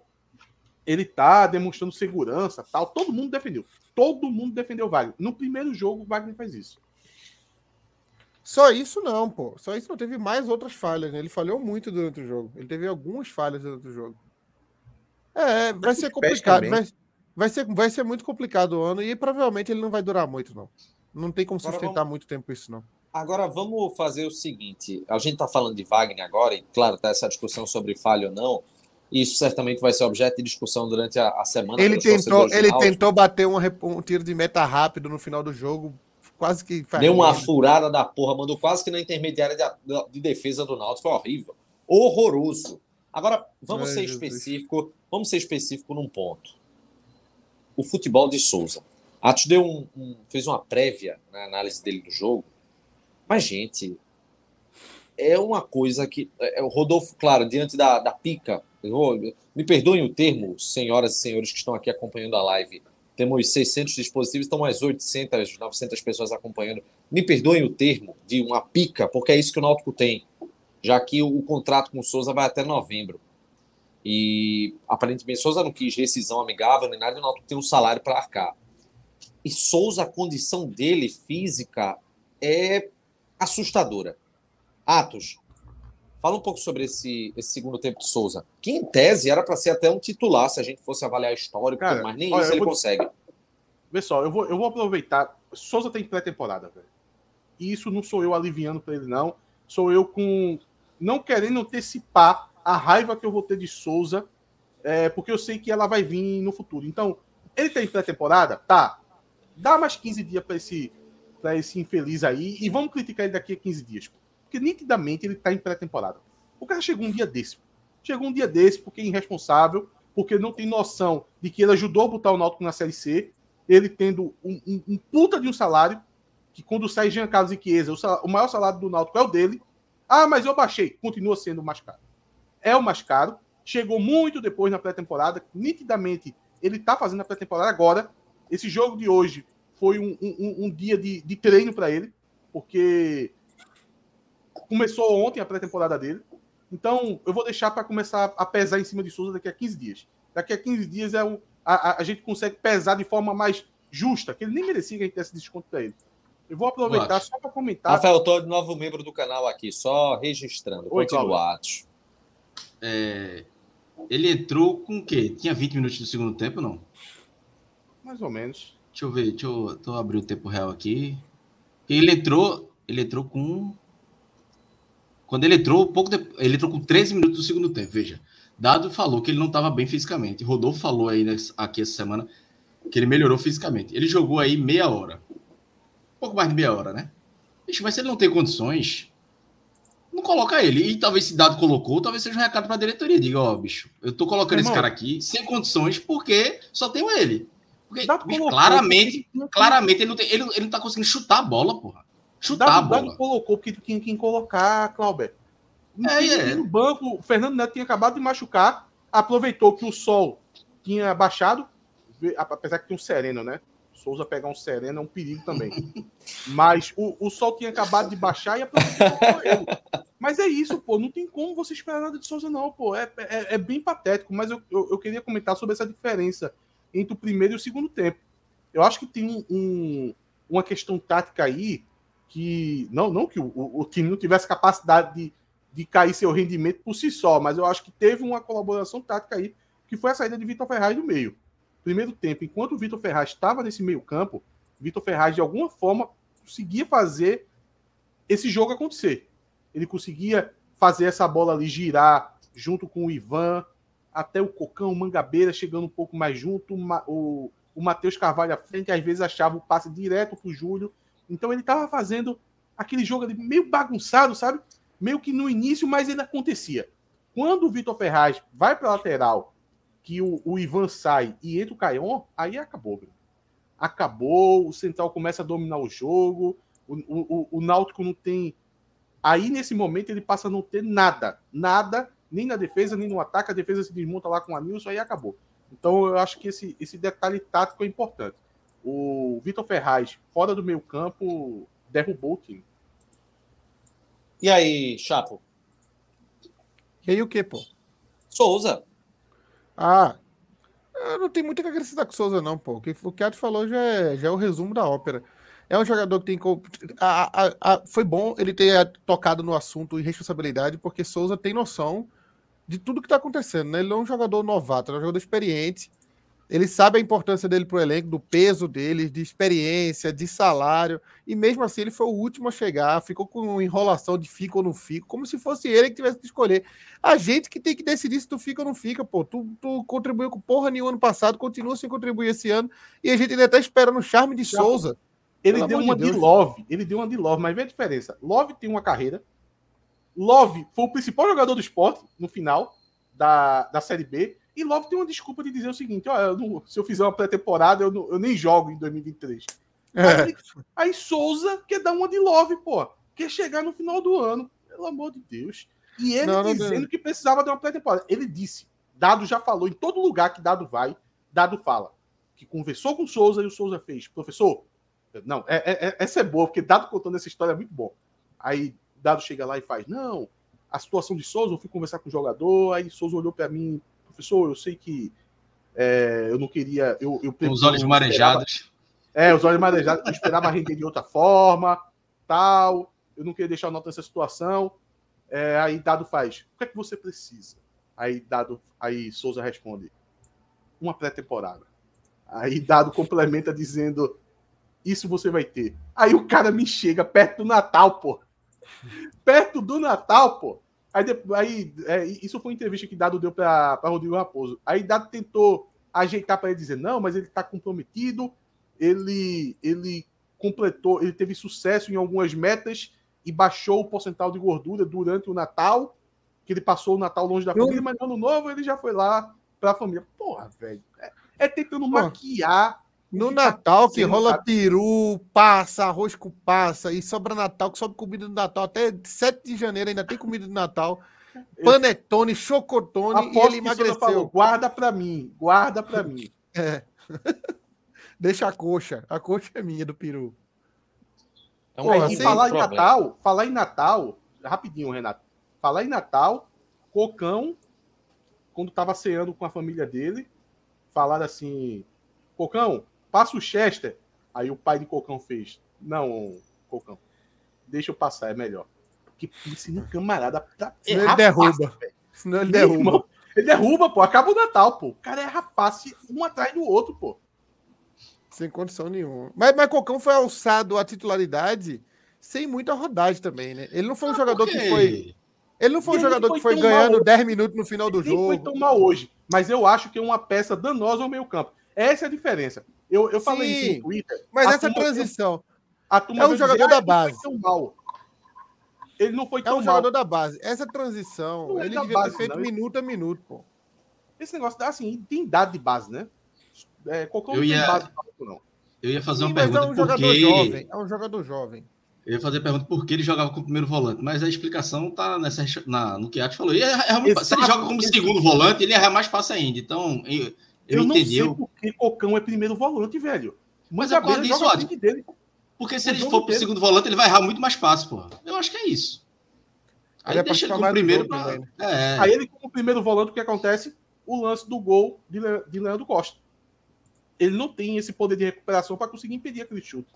Ele tá demonstrando segurança, tal. Todo mundo defendeu. Todo mundo defendeu o Wagner. No primeiro jogo, o Wagner faz isso.
Só isso não, pô. Só isso não. Teve mais outras falhas, né? Ele falhou muito durante o jogo. Ele teve algumas falhas durante o jogo. É, vai ser complicado. Vai, Vai ser, vai ser muito complicado o ano e provavelmente ele não vai durar muito, não. Não tem como agora sustentar vamos... muito tempo isso, não.
Agora vamos fazer o seguinte: a gente está falando de Wagner agora, e claro, tá essa discussão sobre falha ou não. Isso certamente vai ser objeto de discussão durante a, a semana.
Ele tentou, ele tentou bater um, um, tiro de meta rápido no final do jogo, quase que.
Deu uma furada da porra, mandou quase que na intermediária de, de defesa do Náutico, foi horrível. horroroso. Agora, vamos Ai, ser específico, vamos ser específico num ponto. O futebol de Souza. Atos deu um, um, fez uma prévia na análise dele do jogo. Mas, gente, é uma coisa que. É, o Rodolfo, claro, diante da, da pica, vou, me perdoem o termo, senhoras e senhores que estão aqui acompanhando a live. Temos 600 dispositivos, estão mais 800, 900 pessoas acompanhando. Me perdoem o termo de uma pica, porque é isso que o Náutico tem já que o, o contrato com o Souza vai até novembro. E aparentemente Souza não quis rescisão amigável nem nada, e o Náutico tem um salário para arcar. E Souza, a condição dele física é assustadora. Atos, fala um pouco sobre esse, esse segundo tempo de Souza, que em tese era para ser até um titular se a gente fosse avaliar a história, Cara, mas nem olha, isso ele vou... consegue.
Pessoal, eu vou, eu vou aproveitar. Souza tem pré-temporada, velho. E isso não sou eu aliviando para ele, não. Sou eu com não querendo antecipar a raiva que eu vou ter de Souza, é, porque eu sei que ela vai vir no futuro. Então, ele tem pré-temporada? Tá. Dá mais 15 dias para esse, esse infeliz aí e vamos criticar ele daqui a 15 dias. Porque nitidamente ele tá em pré-temporada. O cara chegou um dia desse. Chegou um dia desse porque é irresponsável, porque não tem noção de que ele ajudou a botar o Náutico na Série C, ele tendo um, um, um puta de um salário, que quando sai Jean Carlos e Chiesa, o, o maior salário do Náutico é o dele, ah, mas eu baixei. Continua sendo o mais caro. É o mais caro. Chegou muito depois na pré-temporada. Nitidamente, ele está fazendo a pré-temporada agora. Esse jogo de hoje foi um, um, um dia de, de treino para ele, porque começou ontem a pré-temporada dele. Então, eu vou deixar para começar a pesar em cima de Souza daqui a 15 dias. Daqui a 15 dias é o, a, a, gente consegue pesar de forma mais justa, que ele nem merecia que a gente desse desconto para ele. Eu vou aproveitar só para comentar.
Rafael, de novo membro do canal aqui, só registrando. Oi, Continua, Atos.
É, ele entrou com o quê? Tinha 20 minutos do segundo tempo, não?
Mais ou menos.
Deixa eu ver, deixa eu, deixa eu abrir o tempo real aqui. Ele entrou, ele entrou com quando ele entrou, pouco de... ele entrou com 13 minutos do segundo tempo, veja. Dado falou que ele não estava bem fisicamente. Rodolfo falou aí aqui essa semana que ele melhorou fisicamente. Ele jogou aí meia hora pouco mais de meia hora, né? Bicho, mas se ele não tem condições, não coloca ele. E talvez se Dado colocou, talvez seja um recado para a diretoria. Diga, ó, oh, bicho, eu tô colocando Irmão, esse cara aqui sem condições porque só tenho ele. Porque, bicho, claramente, porque... claramente ele não, tem, ele, ele não tá conseguindo chutar a bola, porra. Chutar Dado, a bola. Dado
colocou porque tinha quem colocar, Clauber. É, é. No banco, o Fernando Neto tinha acabado de machucar, aproveitou que o sol tinha baixado, apesar que tinha um sereno, né? Souza pegar um sereno é um perigo também. Mas o, o sol tinha acabado de baixar e ele. Mas é isso, pô. Não tem como você esperar nada de Souza, não, pô. É, é, é bem patético. Mas eu, eu, eu, queria comentar sobre essa diferença entre o primeiro e o segundo tempo. Eu acho que tem um, uma questão tática aí que. Não, não que o, o time não tivesse capacidade de, de cair seu rendimento por si só, mas eu acho que teve uma colaboração tática aí, que foi a saída de Vitor Ferraz do meio primeiro tempo, enquanto o Vitor Ferraz estava nesse meio campo, Vitor Ferraz, de alguma forma, conseguia fazer esse jogo acontecer. Ele conseguia fazer essa bola ali girar junto com o Ivan, até o Cocão, o Mangabeira chegando um pouco mais junto, o, o Matheus Carvalho à frente, às vezes achava o passe direto para o Júlio. Então ele estava fazendo aquele jogo ali meio bagunçado, sabe? Meio que no início, mas ele acontecia. Quando o Vitor Ferraz vai para a lateral que o, o, Ivan sai e entra o Caion, aí acabou. Acabou, o Central começa a dominar o jogo, o, o, o, Náutico não tem. Aí, nesse momento, ele passa a não ter nada. Nada, nem na defesa, nem no ataque. A defesa se desmonta lá com o Anilson, aí acabou. Então, eu acho que esse, esse detalhe tático é importante. O Vitor Ferraz, fora do meio campo, derrubou o time.
E aí, Chapo?
E aí o que, pô?
Souza.
Ah, não tem muito que acrescentar com o Souza, não, pô. O que o Atos falou já é, já é o resumo da ópera. É um jogador que tem. A, a, a, foi bom ele ter tocado no assunto e responsabilidade, porque Souza tem noção de tudo que está acontecendo. Né? Ele não é um jogador novato, ele é um jogador experiente ele sabe a importância dele para o elenco, do peso dele, de experiência, de salário. E mesmo assim, ele foi o último a chegar, ficou com enrolação de fica ou não fica, como se fosse ele que tivesse que escolher. A gente que tem que decidir se tu fica ou não fica, pô. Tu, tu contribuiu com porra nenhuma ano passado, continua sem contribuir esse ano. E a gente ainda está esperando o charme de Souza.
Ele deu uma de, de Love, ele deu uma de Love, mas vê a diferença. Love tem uma carreira, Love foi o principal jogador do esporte no final da, da Série B. E Love tem uma desculpa de dizer o seguinte: ó, eu não, se eu fizer uma pré-temporada, eu, eu, nem jogo em 2023. É. Aí, aí, Souza quer dar uma de Love, pô. Quer chegar no final do ano. Pelo amor de Deus. E ele não, dizendo não que precisava de uma pré-temporada. Ele disse: Dado já falou em todo lugar que Dado vai, Dado fala. Que conversou com o Souza e o Souza fez. Professor, não, é, é, é, essa é boa, porque Dado contando essa história é muito bom. Aí Dado chega lá e faz: Não, a situação de Souza, eu fui conversar com o jogador, aí Souza olhou para mim, professor, eu sei que é, eu não queria. Eu, eu
com os olhos marejados.
É, os olhos marejados, eu esperava render de outra forma, tal. Eu não queria deixar o nota nessa situação. É, aí Dado faz: O que é que você precisa? Aí Dado, aí Souza responde: Uma pré-temporada. Aí Dado complementa dizendo: Isso você vai ter. Aí o cara me chega perto do Natal, pô. Perto do Natal, pô. Aí, aí é, isso foi uma entrevista que Dado deu para Rodrigo Raposo. Aí Dado tentou ajeitar para ele dizer: não, mas ele está comprometido, ele, ele completou, ele teve sucesso em algumas metas e baixou o porcentual de gordura durante o Natal, que ele passou o Natal longe da família, mas no ano novo ele já foi lá para a família. Porra, velho. É, é tentando maquiar
no Natal que rola peru, passa, arroz com passa, e sobra Natal, que sobra comida do Natal. Até 7 de janeiro ainda tem comida do Natal. Panetone, chocotone, Aposto e ele emagreceu. Falou,
guarda pra mim, guarda pra mim.
É. Deixa a coxa. A coxa é minha do peru.
Então, Pô, e falar em Natal, falar em Natal, rapidinho, Renato. Falar em Natal, Cocão, quando tava ceando com a família dele, falaram assim: Cocão, passa o Chester. Aí o pai de Cocão fez. Não, Cocão, deixa eu passar, é melhor. Porque pense no camarada
Senão ele derruba. Passa, Senão ele derruba. Irmão,
ele derruba, pô. Acaba o Natal, pô. O cara é rapace um atrás do outro, pô.
Sem condição nenhuma. Mas, mas Cocão foi alçado à titularidade sem muita rodagem também, né? Ele não foi um ah, jogador que foi. Ele não foi um jogador foi que foi ganhando 10 minutos no final do ele jogo. Ele
foi tão mal hoje. Mas eu acho que é uma peça danosa ao meio campo. Essa é a diferença. Eu, eu falei Sim, isso no Twitter.
Mas essa turma, transição. A turma é um jogador dizer, da base.
Ele, mal. ele não foi
tão É um mal. jogador da base. Essa transição, é ele devia base, ter feito não. minuto a minuto, pô.
Esse negócio dá assim, tem dado de base, né?
É, qualquer eu ia, base, não. Eu ia fazer Sim, uma pergunta. É
um jogador porque... jovem. É um jogador jovem.
Eu ia fazer a pergunta por que ele jogava como primeiro volante, mas a explicação tá nessa, na, no que a falou. Ele se ele joga como segundo volante, ele erra mais passe ainda. Então, eu,
eu, não entendi. sei porque Cocão é primeiro volante, velho.
Mas é por isso, ódio. Dele. Porque se ele for pro segundo volante, ele vai errar muito mais fácil, pô. Eu acho que é isso.
Aí, Aí deixa ele como primeiro pra... Né? é. Aí ele, como primeiro volante, o que acontece? O lance do gol de, Le... de Leandro Costa. Ele não tem esse poder de recuperação para conseguir impedir aquele chute.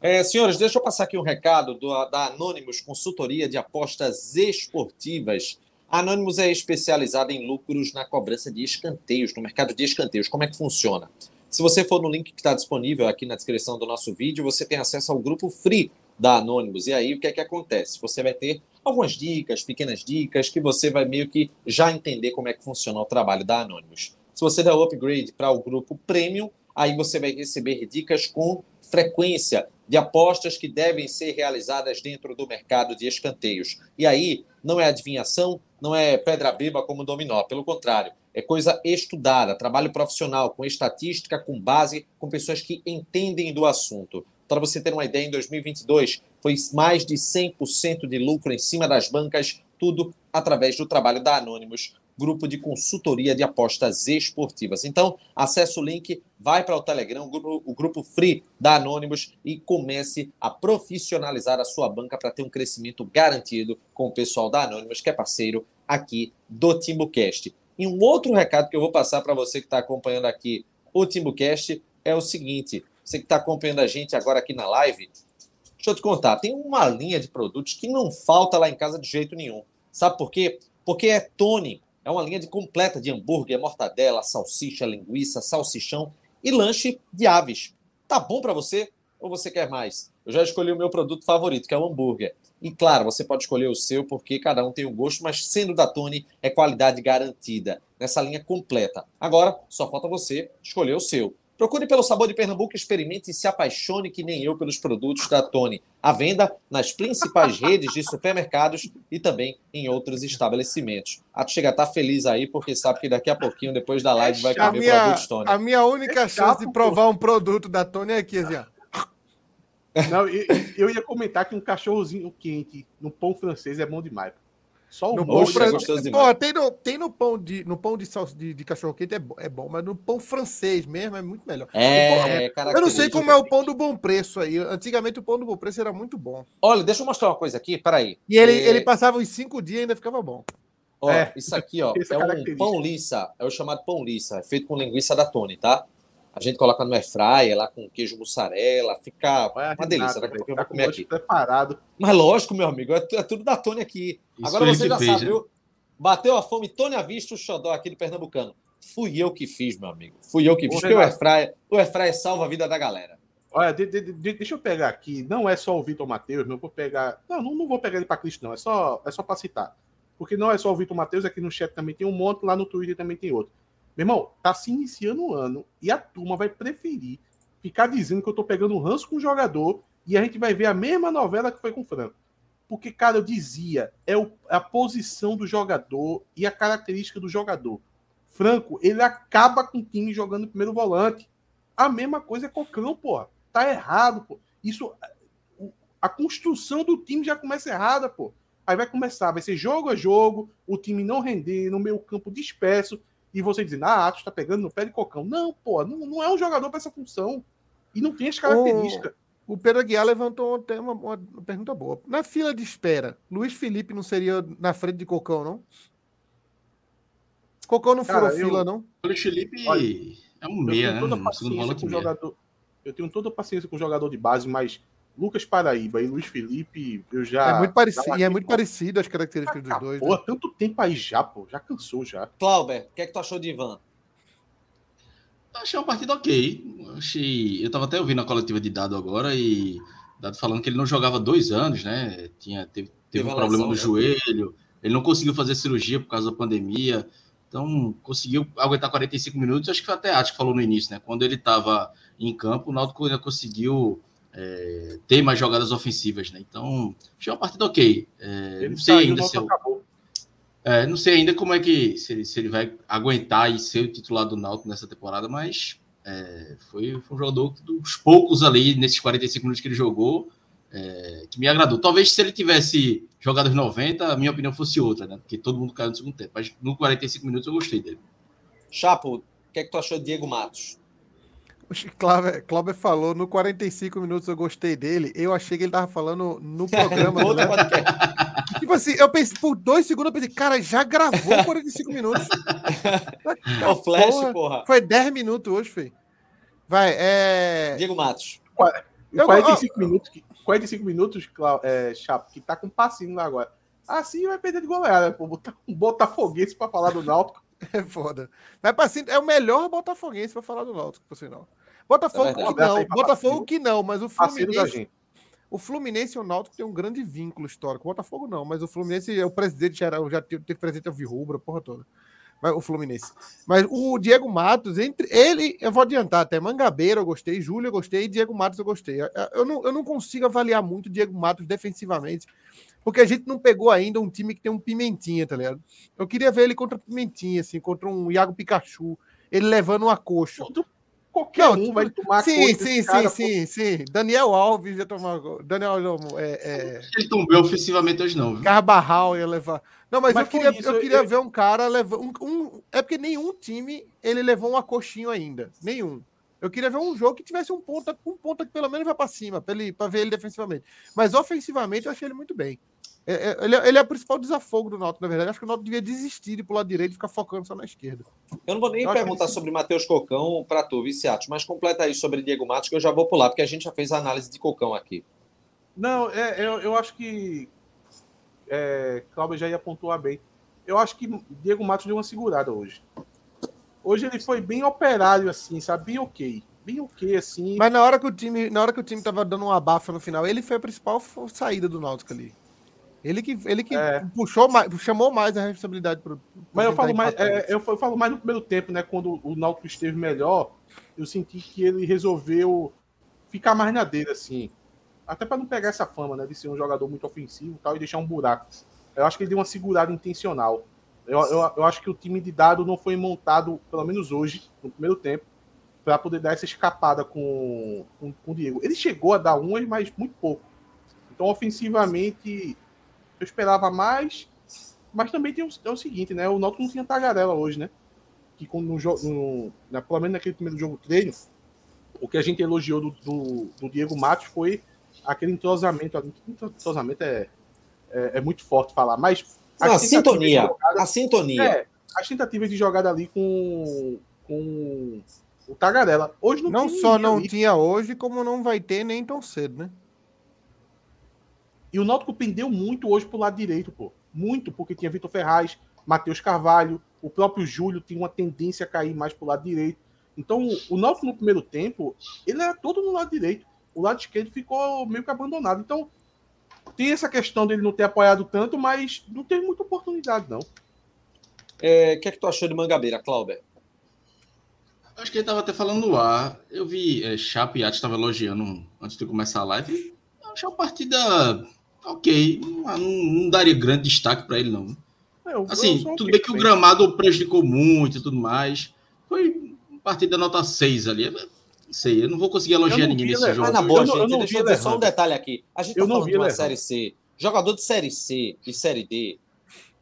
É, senhores, deixa eu passar aqui um recado do, da Anônimos Consultoria de Apostas Esportivas. A Anonymous é especializada em lucros na cobrança de escanteios, no mercado de escanteios. Como é que funciona? Se você for no link que está disponível aqui na descrição do nosso vídeo, você tem acesso ao grupo free da Anonymous. E aí o que é que acontece? Você vai ter algumas dicas, pequenas dicas, que você vai meio que já entender como é que funciona o trabalho da Anonymous. Se você der o upgrade para o grupo Premium, aí você vai receber dicas com frequência de apostas que devem ser realizadas dentro do mercado de escanteios. E aí não é adivinhação, não é pedra beba como dominó, pelo contrário, é coisa estudada, trabalho profissional, com estatística, com base, com pessoas que entendem do assunto. Para você ter uma ideia, em 2022 foi mais de 100% de lucro em cima das bancas, tudo através do trabalho da Anonymous, grupo de consultoria de apostas esportivas. Então, acesse o link, vai para o Telegram, o grupo, o grupo Free da Anonymous e comece a profissionalizar a sua banca para ter um crescimento garantido com o pessoal da Anonymous, que é parceiro aqui do TimbuCast. E um outro recado que eu vou passar para você que está acompanhando aqui o TimbuCast é o seguinte: você que está acompanhando a gente agora aqui na live, deixa eu te contar, tem uma linha de produtos que não falta lá em casa de jeito nenhum. Sabe por quê? Porque é Tony é uma linha de completa de hambúrguer, mortadela, salsicha, linguiça, salsichão e lanche de aves. Tá bom para você ou você quer mais? Eu já escolhi o meu produto favorito, que é o hambúrguer. E claro, você pode escolher o seu porque cada um tem um gosto, mas sendo da Tony é qualidade garantida nessa linha completa. Agora, só falta você escolher o seu. Procure pelo sabor de Pernambuco, experimente e se apaixone que nem eu pelos produtos da Tony. À venda nas principais redes de supermercados e também em outros estabelecimentos. A tu chega a estar tá feliz aí, porque sabe que daqui a pouquinho, depois da live, vai comer minha, produtos Tony.
A minha única é chance de provar um produto da Tony é aqui, assim, ó.
Não, eu, eu, ia comentar que um cachorrozinho quente no pão francês é bom demais.
Só o pão francês. Pô, tem no, tem no pão de, no pão de, de, de cachorro quente é, é bom, mas no pão francês mesmo é muito melhor.
É,
pão, Eu não sei como é o pão do bom preço aí. Antigamente o pão do bom preço era muito bom.
Olha, deixa eu mostrar uma coisa aqui, peraí.
E ele, é... ele passava uns cinco dias e ainda ficava bom.
Ó, é, isso aqui, ó, é um pão lissa, é o chamado pão lissa, é feito com linguiça da Tony, tá? A gente coloca no airfryer lá com queijo mussarela, fica uma delícia. Daqui a pouco eu vou comer aqui.
Preparado.
Mas lógico, meu amigo, é, é tudo da Tony aqui. Isso Agora você já sabe, viu? Bateu a fome, Tony Avista, o xodó aqui do Pernambucano. Fui eu que fiz, meu amigo. Fui eu que fiz. Porque o airfryer, o airfryer salva a vida da galera.
Olha, de, de, de, deixa eu pegar aqui. Não é só o Vitor Matheus, não vou pegar. Não, não, não vou pegar ele para Cristo, não. É só, é só para citar. Porque não é só o Vitor Matheus, aqui no chat também tem um monte, lá no Twitter também tem outro. Meu irmão, tá se iniciando o ano e a turma vai preferir ficar dizendo que eu tô pegando um ranço com o jogador e a gente vai ver a mesma novela que foi com o Franco. Porque, cara, eu dizia, é a posição do jogador e a característica do jogador. Franco, ele acaba com o time jogando primeiro volante. A mesma coisa é Cocão, porra. Tá errado, pô. Isso. A construção do time já começa errada, pô. Aí vai começar, vai ser jogo a jogo, o time não render, no meio campo disperso, e você dizendo, ah, Atos tá pegando no pé de Cocão. Não, pô, não, não é um jogador para essa função. E não tem as características.
O Pedro Aguiar levantou até uma, uma, pergunta boa. Na fila de espera, Luiz Felipe não seria na frente de Cocão, não? Cocão não Cara, furou eu... fila, não?
Luiz Felipe Olha, é um meia, né?
Com jogador, eu tenho toda a paciência com o jogador de base, mas Lucas Paraíba e Luiz Felipe, eu já.
É muito parecido, e é muito parecido as características dos dois.
Pô, né? tanto tempo aí já, pô, já cansou já.
Clauber, o que é que tu achou de Ivan?
Achei uma partida ok. Achei. Eu tava até ouvindo a coletiva de Dado agora e Dado falando que ele não jogava dois anos, né? Tinha, teve, teve um problema no né? joelho, ele não conseguiu fazer cirurgia por causa da pandemia. Então, conseguiu aguentar 45 minutos. Acho que foi até acho que falou no início, né? Quando ele estava em campo, o Náutico ainda conseguiu é, ter mais jogadas ofensivas, né? Então, achei uma partida ok. É, não sei ainda se eu, é, não sei ainda como é que se ele, se ele vai aguentar e ser o titular do Náutico nessa temporada, mas é, foi, foi, um jogador dos poucos ali nesses 45 minutos que ele jogou é, que me agradou. Talvez se ele tivesse jogado os 90, a minha opinião fosse outra, né? Porque todo mundo caiu no segundo tempo. Mas no 45 minutos eu gostei dele.
Chapo, o que é que tu achou de Diego Matos?
O Cláudio falou, no 45 minutos eu gostei dele. Eu achei que ele tava falando no programa. né? tipo assim, eu pensei, por dois segundos eu pensei, cara, já gravou 45 minutos.
o flash, porra, porra.
Foi 10 minutos hoje, Fê. Vai, é.
Diego Matos.
45 eu, minutos, 45 minutos, é, Chapo, que tá com passinho lá agora. Assim vai perder de goleada, pô. Botar um botafoguense pra falar do Náutico.
É foda. Vai pra cima, é o melhor botafoguense pra falar do Náutico, por sinal. Botafogo é que não, Botafogo que não, mas o Fluminense. O Fluminense e o Náutico tem um grande vínculo histórico. O Botafogo não, mas o Fluminense, o presidente geral já teve, presidente a Virrubra, porra toda. Mas, o Fluminense. Mas o Diego Matos, entre ele, eu vou adiantar até. Mangabeira eu gostei, Júlio eu gostei, Diego Matos eu gostei. Eu não, eu não consigo avaliar muito o Diego Matos defensivamente, porque a gente não pegou ainda um time que tem um Pimentinha, tá ligado? Eu queria ver ele contra Pimentinha, assim, contra um Iago Pikachu, ele levando uma coxa.
Qualquer não, um vai tomar
Sim, sim, sim, sim, sim. Daniel Alves ia tomar. Daniel não, é, é...
Ele tomou ofensivamente hoje, não. Viu?
Carbarral ia levar. Não, mas, mas eu queria, isso, eu queria eu... ver um cara levar. Um, um, é porque nenhum time ele levou um acostinho ainda. Nenhum. Eu queria ver um jogo que tivesse um ponta, um ponta que pelo menos vai para cima, para ver ele defensivamente. Mas ofensivamente eu achei ele muito bem. É, é, ele, é, ele, é o principal desafogo do Náutico, na verdade. Acho que o Náutico devia desistir de pular direito e ficar focando só na esquerda.
Eu não vou nem perguntar que... sobre Matheus Cocão para tu, Viciatos, mas completa aí sobre Diego Matos, que eu já vou pular, porque a gente já fez a análise de Cocão aqui.
Não, é, eu, eu acho que é, Cláudio já ia pontuar bem. Eu acho que Diego Matos deu uma segurada hoje. Hoje ele foi bem operário, assim, sabe? Bem ok. Bem ok, assim.
Mas na hora que o time, na hora que o time tava dando uma abafa no final, ele foi a principal saída do Náutico ali. Ele que, ele que é. puxou mais, chamou mais a responsabilidade pro.
Mas eu falo mais, é, eu falo mais no primeiro tempo, né? Quando o Náutico esteve melhor, eu senti que ele resolveu ficar mais na dele, assim. Até para não pegar essa fama, né? De ser um jogador muito ofensivo e tal, e deixar um buraco. Eu acho que ele deu uma segurada intencional. Eu, eu, eu acho que o time de dado não foi montado, pelo menos hoje, no primeiro tempo, para poder dar essa escapada com, com, com, o Diego. Ele chegou a dar umas, mas muito pouco. Então, ofensivamente, eu esperava mais, mas também tem o, é o seguinte, né? O Náutico não tinha tagarela hoje, né? Que quando no, no, na, pelo menos naquele primeiro jogo treino, o que a gente elogiou do, do, do Diego Matos foi aquele entrosamento. Entrosamento é, é, é muito forte falar, mas.
Não, a sintonia. Jogada, a sintonia. É,
as tentativas de jogada ali com, com o Tagarela. Hoje não
Não só não ali. tinha hoje, como não vai ter nem tão cedo, né?
E o Náutico pendeu muito hoje pro lado direito, pô. Muito, porque tinha Vitor Ferraz, Matheus Carvalho, o próprio Júlio tinha uma tendência a cair mais pro lado direito. Então, o Náutico no primeiro tempo, ele era todo no lado direito. O lado esquerdo ficou meio que abandonado. Então, tem essa questão dele não ter apoiado tanto, mas não teve muita oportunidade, não.
É, o que é que tu achou de Mangabeira, Clauber?
Acho que ele estava até falando no ar. Eu vi é, Chape e estava elogiando antes de começar a live. Achei uma partida ok. Não, não daria grande destaque para ele, não. É, assim, tudo bem que o gramado prejudicou muito e tudo mais. Foi partida nota 6 ali. Não sei, eu não vou conseguir elogiar ninguém nesse jogo.
Mas na boa, eu gente, não, eu deixa eu dizer só um detalhe aqui. A gente tá falando de uma Série C. Jogador de Série C e Série D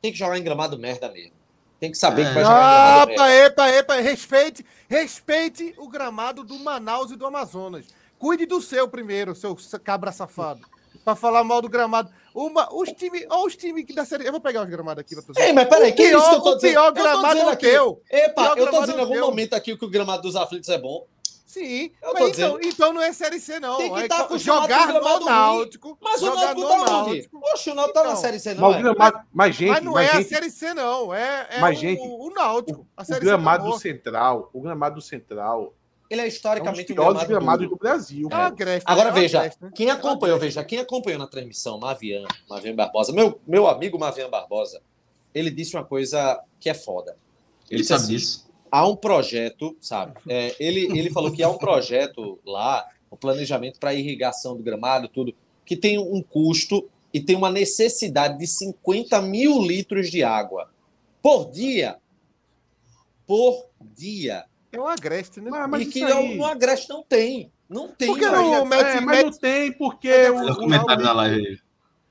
tem que jogar em gramado merda mesmo. Tem que saber é. que vai jogar
em gramado Epa, epa, epa, respeite, respeite o gramado do Manaus e do Amazonas. Cuide do seu primeiro, seu cabra safado. Pra falar mal do gramado. Uma, os times. Olha os times que da série. Eu vou pegar os gramados aqui pra
tu Ei, mas peraí, que pior, isso que eu tô dizendo? O
pior gramado é o teu.
Epa, eu tô dizendo em algum teu. momento aqui que o gramado dos aflitos é bom.
Sim, mas então, então não é Série C, não.
Tem que estar tá jogar no Náutico. Mas o Náutico tá onde? Poxa, o Náutico tá na então, Série C, não. Mas, é?
gramado, mas, gente,
mas não
mas
é
gente,
a Série C, não. É, é
mas,
o,
gente,
o Náutico. A
série o gramado Central, o gramado do Central
ele é historicamente
é um, um gramado, do Brasil.
É Agreste, Agora é veja, Agreste, né? quem acompanhou, veja, quem acompanhou na transmissão, Mavian, Mavian Barbosa, meu, meu amigo Mavian Barbosa, ele disse uma coisa que é foda.
Ele, ele sabe assim, disso.
Há um projeto, sabe? É, ele, ele falou que há um projeto lá, o um planejamento para irrigação do gramado, tudo, que tem um custo e tem uma necessidade de 50 mil litros de água por dia. Por dia.
É um agreste, né?
Mas, mas e que aí... no agreste não tem. Não tem.
Porque não, é, mas, mas não tem porque o,
o, comentário da live.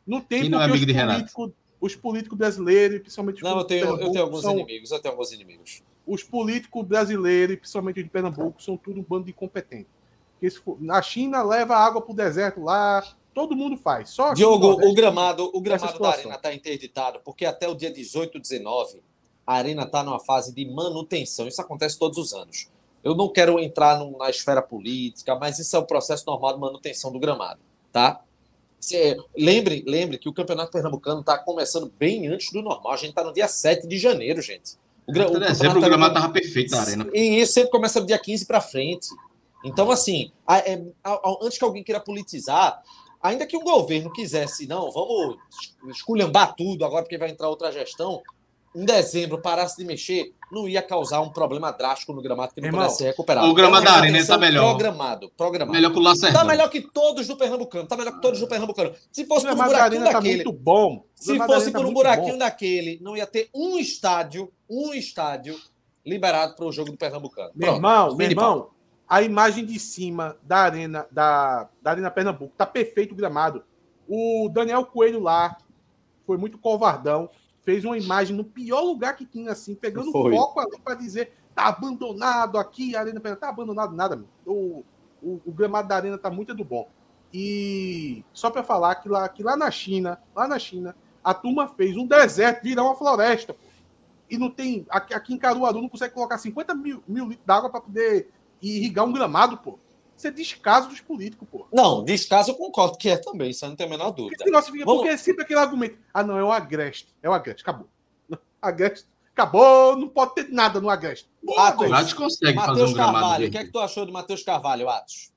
Não tem Quem não é amigo de Renato? os políticos brasileiros, principalmente
Não, eu tenho, eu tenho alguns são, inimigos, eu tenho alguns inimigos.
Os políticos brasileiros, principalmente de Pernambuco, são tudo um bando de incompetentes. Na China leva água para o deserto lá, todo mundo faz. Só
Diogo, o gramado, o gramado da arena está interditado, porque até o dia 18, 19, a arena está numa fase de manutenção. Isso acontece todos os anos. Eu não quero entrar na esfera política, mas isso é o processo normal de manutenção do gramado, tá? lembre, lembre que o Campeonato Pernambucano está começando bem antes do normal. A gente está no dia 7 de janeiro, gente.
O, gra... o dezembro o gramado estava perfeito na arena.
E isso sempre começa do dia 15 para frente. Então, assim, a, é, a, a, antes que alguém queira politizar, ainda que um governo quisesse, não, vamos esculhambar tudo agora porque vai entrar outra gestão, em dezembro parasse de mexer, não ia causar um problema drástico no gramado que não Irmão, pudesse ser recuperado.
O gramado da arena está melhor.
Programado, programado.
Melhor que o Lacerda.
Tá melhor que todos do Pernambucano. Tá melhor que todos do Pernambucano. Se fosse por um buraquinho
tá
daquele.
Muito bom.
Se fosse por tá um buraquinho bom. daquele, não ia ter um estádio, um estádio liberado para o jogo do Pernambucano.
Meu Pronto, irmão, meu irmão, a imagem de cima da arena da, da Arena Pernambuco tá perfeito o gramado. O Daniel Coelho lá foi muito covardão fez uma imagem no pior lugar que tinha, assim, pegando Foi. foco ali para dizer tá abandonado aqui, a arena tá abandonado nada, o, o, o, gramado da arena tá muito do bom. E só para falar que lá, que lá na China, lá na China, a turma fez um deserto virar uma floresta. Pô. E não tem. Aqui, aqui em Caruaru não consegue colocar 50 mil, mil litros d'água para poder irrigar um gramado, pô. Isso é descaso dos políticos, pô.
Não, descaso eu concordo que é também, isso não tem a menor dúvida.
Esse negócio fica, Vamos... Porque é sempre aquele argumento. Ah, não, é o agreste. É o agreste, acabou. Agreste, acabou, não pode ter nada no agreste.
Atos, Atos consegue Mateus fazer um gramado Carvalho, o que é que tu achou de Matheus Carvalho, Atos?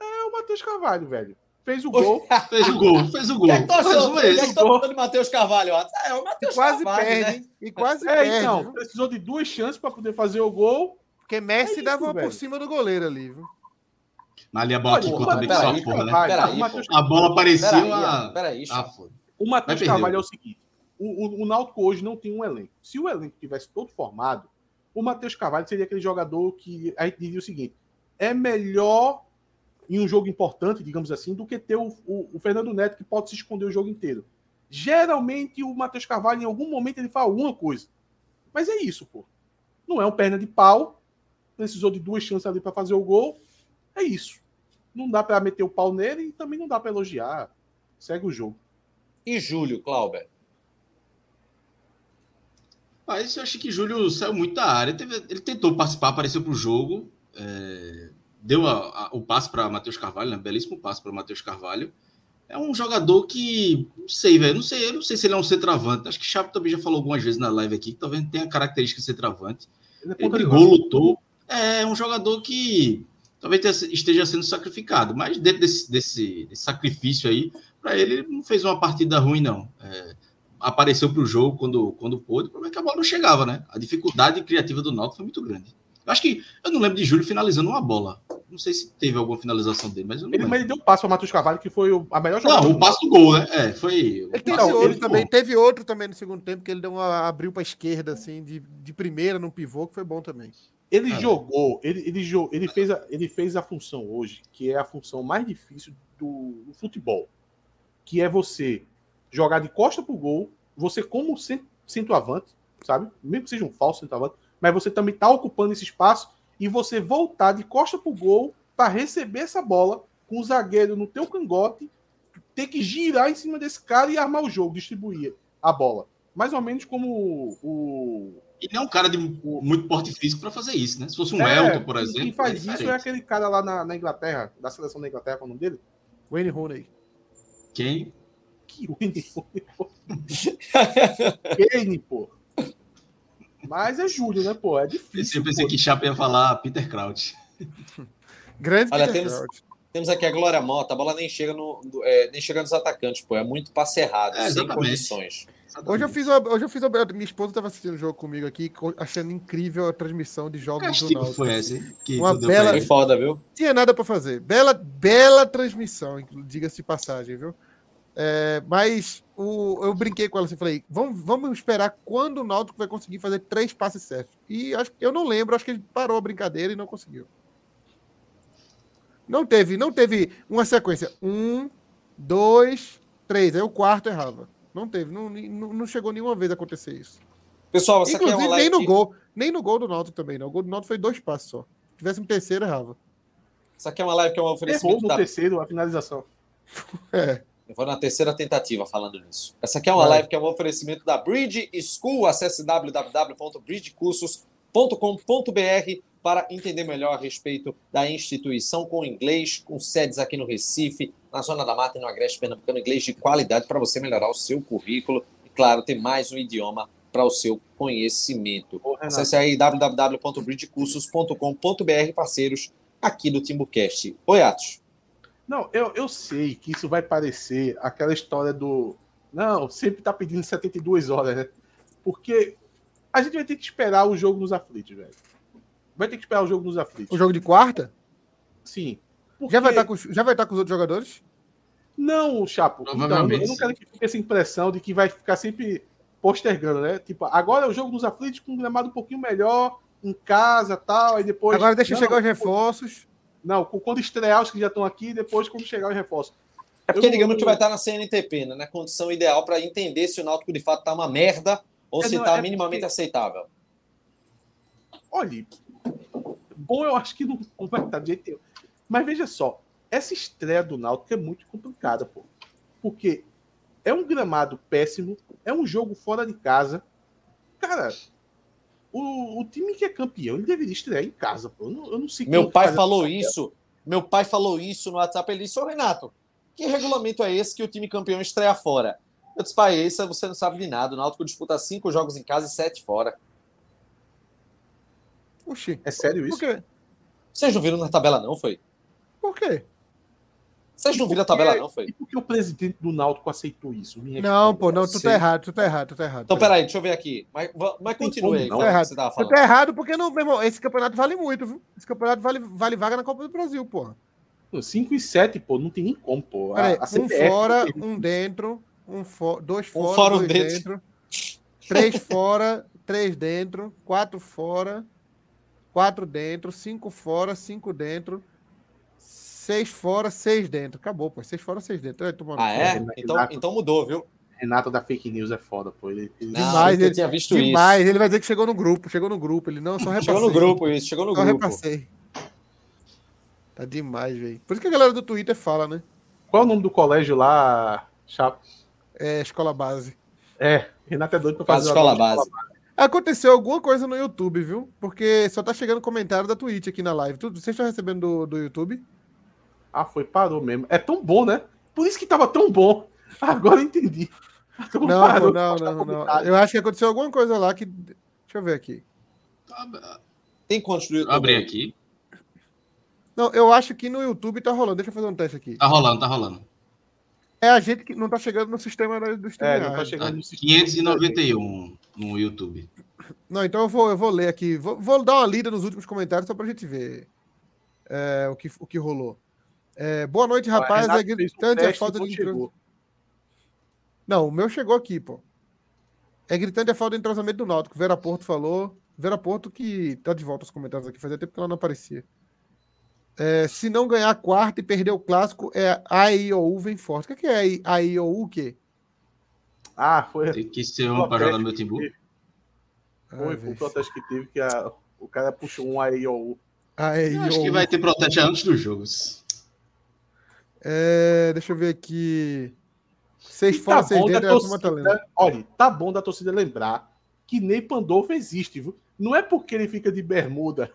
É o Matheus Carvalho, velho. Fez o gol.
fez o gol, fez o gol. O que é que tu
achou, que é que tu achou de Matheus Carvalho, Atos? É, o Matheus
Carvalho, perde, né? E quase é, perde. Então,
precisou de duas chances para poder fazer o gol
Porque Messi é isso, dava velho. por cima do goleiro ali, viu?
Ali a bola ficou também com sua porra, né? Peraí, a bola parecia peraí, uma...
Peraí, ah, o Matheus Carvalho é o seguinte, o, o, o Náutico hoje não tem um elenco. Se o elenco tivesse todo formado, o Matheus Carvalho seria aquele jogador que a gente diria o seguinte, é melhor em um jogo importante, digamos assim, do que ter o, o, o Fernando Neto que pode se esconder o jogo inteiro. Geralmente o Matheus Carvalho, em algum momento, ele faz alguma coisa. Mas é isso, pô. Não é um perna de pau. Precisou de duas chances ali para fazer o gol. É isso. Não dá para meter o pau nele e também não dá para elogiar. Segue o jogo.
E Júlio, Clauber?
Mas eu acho que Júlio saiu muito da área. Ele tentou participar, apareceu para o jogo. É, deu a, a, o passe para Matheus Carvalho, né? belíssimo passe para Matheus Carvalho. É um jogador que, não sei, velho, não sei, eu não sei se ele é um centroavante. Acho que Chapo também já falou algumas vezes na live aqui, que talvez tenha a característica de centroavante. Ele, é ele brigou, lutou. É um jogador que talvez esteja sendo sacrificado, mas dentro desse, desse, desse sacrifício aí, para ele, ele não fez uma partida ruim, não. É, apareceu para o jogo quando, quando pôde, o problema é que a bola não chegava, né? A dificuldade criativa do Náutico foi muito grande. Eu acho que eu não lembro de Júlio finalizando uma bola. Não sei se teve alguma finalização dele, mas eu não
ele, mas ele deu um passo para Matheus Carvalho, que foi a melhor
jogada. Não, o passo do gol, né? É, foi.
Ele teve, outro, também, teve outro também no segundo tempo, que ele deu uma, abriu para a esquerda, assim, de, de primeira no pivô, que foi bom também.
Ele ah, jogou, ele, ele, ele, fez a, ele fez a função hoje, que é a função mais difícil do, do futebol, que é você jogar de costa pro gol, você como centroavante, sabe? Mesmo que seja um falso centroavante, mas você também está ocupando esse espaço e você voltar de costa pro gol para receber essa bola com o zagueiro no teu cangote, ter que girar em cima desse cara e armar o jogo, distribuir a bola. Mais ou menos como o.
E não é um cara de muito porte físico para fazer isso, né? Se fosse um é, Elton, por exemplo.
Quem faz é isso é aquele cara lá na, na, Inglaterra, da seleção da Inglaterra, qual é o nome dele?
Wayne Rooney.
Quem?
Que Wayne Rooney, pô. Kane, pô. Mas é Júlio, né, pô? É difícil.
Eu pensei pô. que Chapa ia falar Peter Kraut.
Grande Olha, Peter temos. Temos aqui a Glória Mota, a bola nem chega, no, é, nem chega nos atacantes, pô. É muito passe errado, é, sem condições.
Hoje eu fiz, hoje eu fiz a, minha esposa estava assistindo o jogo comigo aqui, achando incrível a transmissão de jogos
do Náutico. foi essa?
Que Uma bela,
foi foda, viu?
Tinha nada para fazer. Bela, bela transmissão, diga-se de passagem, viu? É, mas o, eu brinquei com ela assim, falei, vamos, vamos esperar quando o Náutico vai conseguir fazer três passes certos. E acho, eu não lembro, acho que ele parou a brincadeira e não conseguiu. Não teve, não teve uma sequência. Um, dois, três. Aí o quarto errava. Não teve, não, não, chegou nenhuma vez a acontecer isso.
Pessoal, você Inclusive,
quer nem no gol, nem no gol do Náutico também, não. O gol do Náutico foi dois passos só. Se tivesse um terceiro, errava.
Isso aqui é uma live que é um oferecimento
Errou no da... terceiro, a finalização.
é. Eu vou na terceira tentativa falando nisso. Essa aqui é uma Vai. live que é um oferecimento da Bridge School. Acesse www.bridgecursos.com.br para entender melhor a respeito da instituição com inglês, com sedes aqui no Recife, na Zona da Mata e no Agreste Pernambucano, inglês de qualidade para você melhorar o seu currículo e, claro, ter mais um idioma para o seu conhecimento. Acesse aí www.bridgecursos.com.br, parceiros aqui do Timbucast. Oi, Atos.
Não, eu, eu sei que isso vai parecer aquela história do. Não, sempre tá pedindo 72 horas, né? Porque a gente vai ter que esperar o jogo nos aflitos, velho. Vai ter que esperar o jogo nos aflitos.
O jogo de quarta?
Sim.
Porque... Já, vai estar tá com, já vai estar tá com os outros jogadores?
Não, Chapo. Então, eu não quero que fique essa impressão de que vai ficar sempre postergando, né? Tipo, agora é o jogo nos aflitos com um gramado um pouquinho melhor, em casa tal, aí depois.
Agora deixa não, chegar os reforços.
Não, quando estrear os que já estão aqui, depois quando chegar os reforços.
É porque, eu, digamos, que vai estar na CNTP, né? na condição ideal para entender se o Náutico de fato está uma merda ou é, se está é minimamente porque... aceitável.
Olha, bom eu acho que não, não vai estar de jeito nenhum. Mas veja só, essa estreia do Náutico é muito complicada, pô. Porque é um gramado péssimo, é um jogo fora de casa. Cara, o, o time que é campeão, ele deveria estrear em casa, pô. Eu não, eu não sei
Meu pai falou isso. Meu pai falou isso no WhatsApp. Ele disse: Ô Renato, que regulamento é esse que o time campeão estreia fora? Eu disse, pai, isso você não sabe de nada. O Náutico disputa cinco jogos em casa e sete fora.
Oxi. É sério isso? Por quê?
Vocês não viram na tabela, não, foi?
Por quê?
Vocês não viram a tabela, não, foi? E
por que o presidente do Náutico aceitou isso?
não, pô, não, tu tá errado, tu tá errado, tu tá errado.
Então, peraí, deixa eu ver aqui. Mas, mas continue aí.
Não, tá errado. Você tava falando. Tu tá errado porque não, meu irmão, esse campeonato vale muito, viu? Esse campeonato vale, vale vaga na Copa do Brasil, porra.
5 e 7, pô, não tem nem como, pô.
Peraí, a, a um fora, um dentro, um fo dois fora, um fora dois dentro. dentro. Três fora, três dentro, quatro fora, quatro dentro, cinco fora, cinco dentro Seis fora, seis dentro. Acabou, pô. Seis fora, seis dentro.
ah, é? Então, então mudou, viu?
Renato da fake news é foda, pô. Ele,
ele... Demais, ele, tinha visto demais. Isso. Ele vai dizer que chegou no grupo, chegou no grupo. Ele não, só repassei.
Chegou no grupo, isso, chegou no só grupo.
repassei. Tá demais, velho. Por isso que a galera do Twitter fala, né?
Qual é o nome do colégio lá, Chapo?
É, Escola Base.
É, Renato é doido pra fazer
escola base. escola base.
Aconteceu alguma coisa no YouTube, viu? Porque só tá chegando comentário da Twitch aqui na live. Vocês estão recebendo do, do YouTube?
Ah, foi, parou mesmo. É tão bom, né? Por isso que tava tão bom. Agora entendi.
Então, não, parou, não, não, não, Eu acho que aconteceu alguma coisa lá que. Deixa eu ver aqui.
Tem quantos
no YouTube? Abrir aqui.
Não, eu acho que no YouTube tá rolando. Deixa eu fazer um teste aqui.
Tá rolando, tá rolando.
É a gente que não tá chegando no sistema do
streaming. É, não tá chegando
no sistema. 591 no YouTube.
Não, então eu vou, eu vou ler aqui. Vou, vou dar uma lida nos últimos comentários só pra gente ver é, o, que, o que rolou. É, boa noite, rapaz. É gritante a falta de entrosamento. Não, o meu chegou aqui, pô. É gritante a falta de entrosamento do Náutico. Vera Porto falou. Vera Porto que tá de volta aos comentários aqui. Fazia tempo que ela não aparecia. É, se não ganhar a quarta e perder o clássico, é a IOU vem forte. O que é a IOU o quê?
Ah, foi.
Tem que ser um para jogar no meu Timbu.
Foi, foi o protesto que teve que a, o cara puxou um AIOU.
Acho que vai ter protesto antes dos jogos.
É, deixa eu ver aqui. Seis tá fora, seis dentro,
torcida, tá Olha, tá bom da torcida lembrar que Ney Pandolfo existe, viu? Não é porque ele fica de bermuda.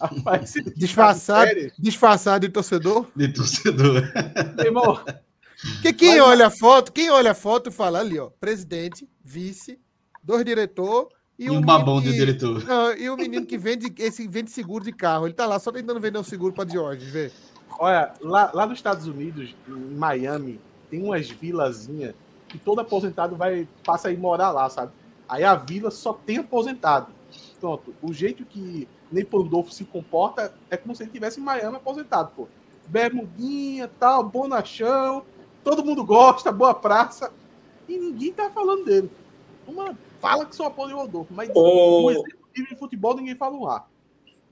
Rapaz, disfarçado, disfarçado de torcedor?
De torcedor.
Irmão, que quem Mas, olha a foto, quem olha a foto fala ali, ó, presidente, vice, dois diretor
e, e um, babão que, de diretor.
Não, e o menino que vende esse vende seguro de carro. Ele tá lá só tentando vender um seguro para Diógenes, vê.
Olha, lá, lá nos Estados Unidos, em Miami, tem umas vilazinhas que todo aposentado vai passa a ir morar lá, sabe? Aí a vila só tem aposentado. Pronto, o jeito que nem Pandolfo se comporta é como se ele estivesse em Miami aposentado, pô. Bermudinha, tal, bonachão, todo mundo gosta, boa praça. E ninguém tá falando dele. Uma fala que só apoia o Rodolfo, mas o... executivo de futebol ninguém fala um ar.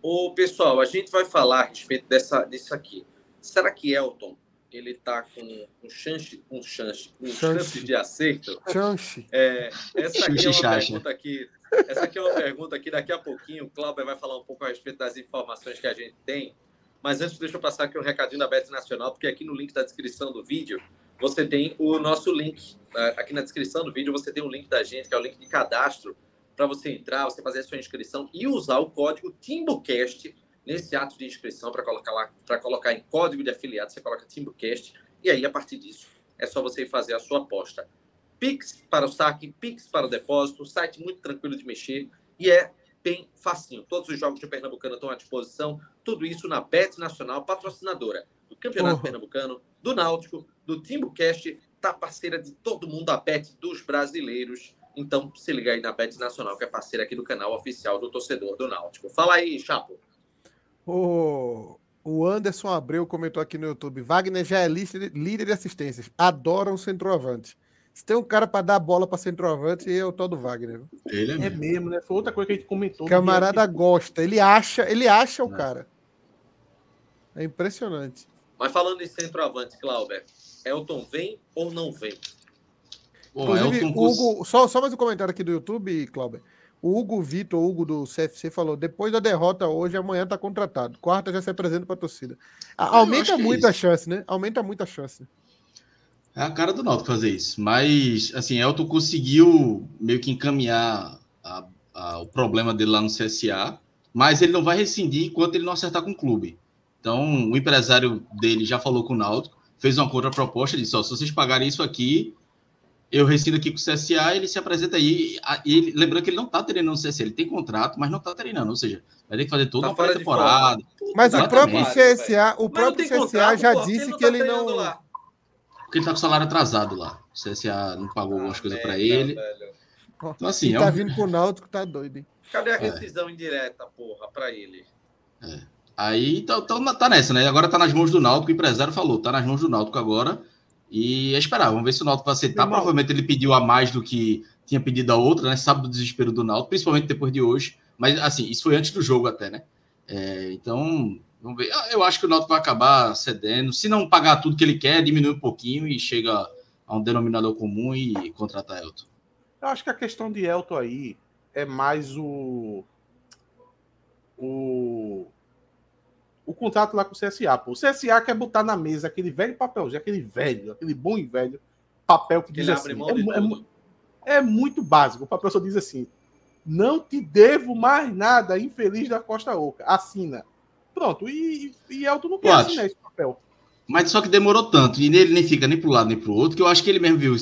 Ô, pessoal, a gente vai falar a respeito dessa, disso aqui. Será que Elton ele está com um chance, um chance, um chance de acerto?
Chance.
É, essa aqui é uma pergunta que essa aqui é uma pergunta que daqui a pouquinho o Cláudio vai falar um pouco a respeito das informações que a gente tem. Mas antes, deixa eu passar aqui um recadinho da Bet Nacional, porque aqui no link da descrição do vídeo você tem o nosso link. Né? Aqui na descrição do vídeo você tem o um link da gente, que é o link de cadastro, para você entrar, você fazer a sua inscrição e usar o código TimbuCast nesse ato de inscrição para colocar lá, para colocar em código de afiliado, você coloca TimbuCast e aí a partir disso é só você fazer a sua aposta. Pix para o saque, Pix para o depósito, site muito tranquilo de mexer e é bem facinho. Todos os jogos de Pernambucano estão à disposição, tudo isso na Bet Nacional, patrocinadora do Campeonato uhum. Pernambucano, do Náutico, do TimbuCast, tá parceira de todo mundo, a Bet dos brasileiros. Então, se liga aí na Bet Nacional, que é parceira aqui do canal oficial do torcedor do Náutico. Fala aí, Chapo.
O, o Anderson Abreu comentou aqui no YouTube: Wagner já é líder de assistências. Adoram o centroavante. Se tem um cara para dar bola para centroavante, é o tal do Wagner.
Ele é, é mesmo. mesmo. né? Foi outra coisa que a gente comentou.
Camarada gosta, ele acha, ele acha o cara. É impressionante.
Mas falando em centroavante, Cláudio, Elton vem ou não vem?
Inclusive, Hugo, só, só mais um comentário aqui do YouTube, Cláudio. O Hugo Vitor, Hugo do CFC, falou: depois da derrota hoje, amanhã tá contratado. Quarta já se apresenta para a torcida. Aumenta muito é a chance, né? Aumenta muito a chance.
É a cara do Náutico fazer isso. Mas, assim, Elton conseguiu meio que encaminhar a, a, o problema dele lá no CSA, mas ele não vai rescindir enquanto ele não acertar com o clube. Então, o empresário dele já falou com o Náutico, fez uma contraproposta, disse: ó, se vocês pagarem isso aqui, eu rescindo aqui com o CSA, ele se apresenta aí. Ele, lembrando que ele não está treinando no CSA, ele tem contrato, mas não está treinando. Ou seja, vai ter que fazer toda tá uma temporada.
Mas o próprio CSA, o próprio CSA contrato, já pô, disse que ele não. Lá.
Porque ele está com o salário atrasado lá. O CSA não pagou ah, algumas coisas para ele. Velho.
Então, assim. Ele é tá um... vindo com o Náutico, tá doido, hein?
Cadê a é. rescisão é. indireta, porra, para ele?
É. Aí então, então, tá nessa, né? Agora tá nas mãos do Náutico, o empresário falou, tá nas mãos do Náutico agora. E é esperar, vamos ver se o Náutico vai aceitar. Provavelmente ele pediu a mais do que tinha pedido a outra, né? Sabe do desespero do Náutico, principalmente depois de hoje. Mas assim, isso foi antes do jogo até, né? É, então, vamos ver. Eu acho que o Náutico vai acabar cedendo. Se não pagar tudo que ele quer, diminui um pouquinho e chega a um denominador comum e contrata Elton.
Eu acho que a questão de Elton aí é mais o. O o contrato lá com o CSA. Pô. O CSA quer botar na mesa aquele velho papelzinho, aquele velho, aquele bom e velho papel que diz assim. É, é, é, muito básico. O papel só diz assim: não te devo mais nada, infeliz da Costa Oca. Assina. Pronto. E, e Elton não quer assinar esse papel.
Mas só que demorou tanto, e ele nem fica nem para um lado nem para o outro, que eu acho que ele mesmo viu.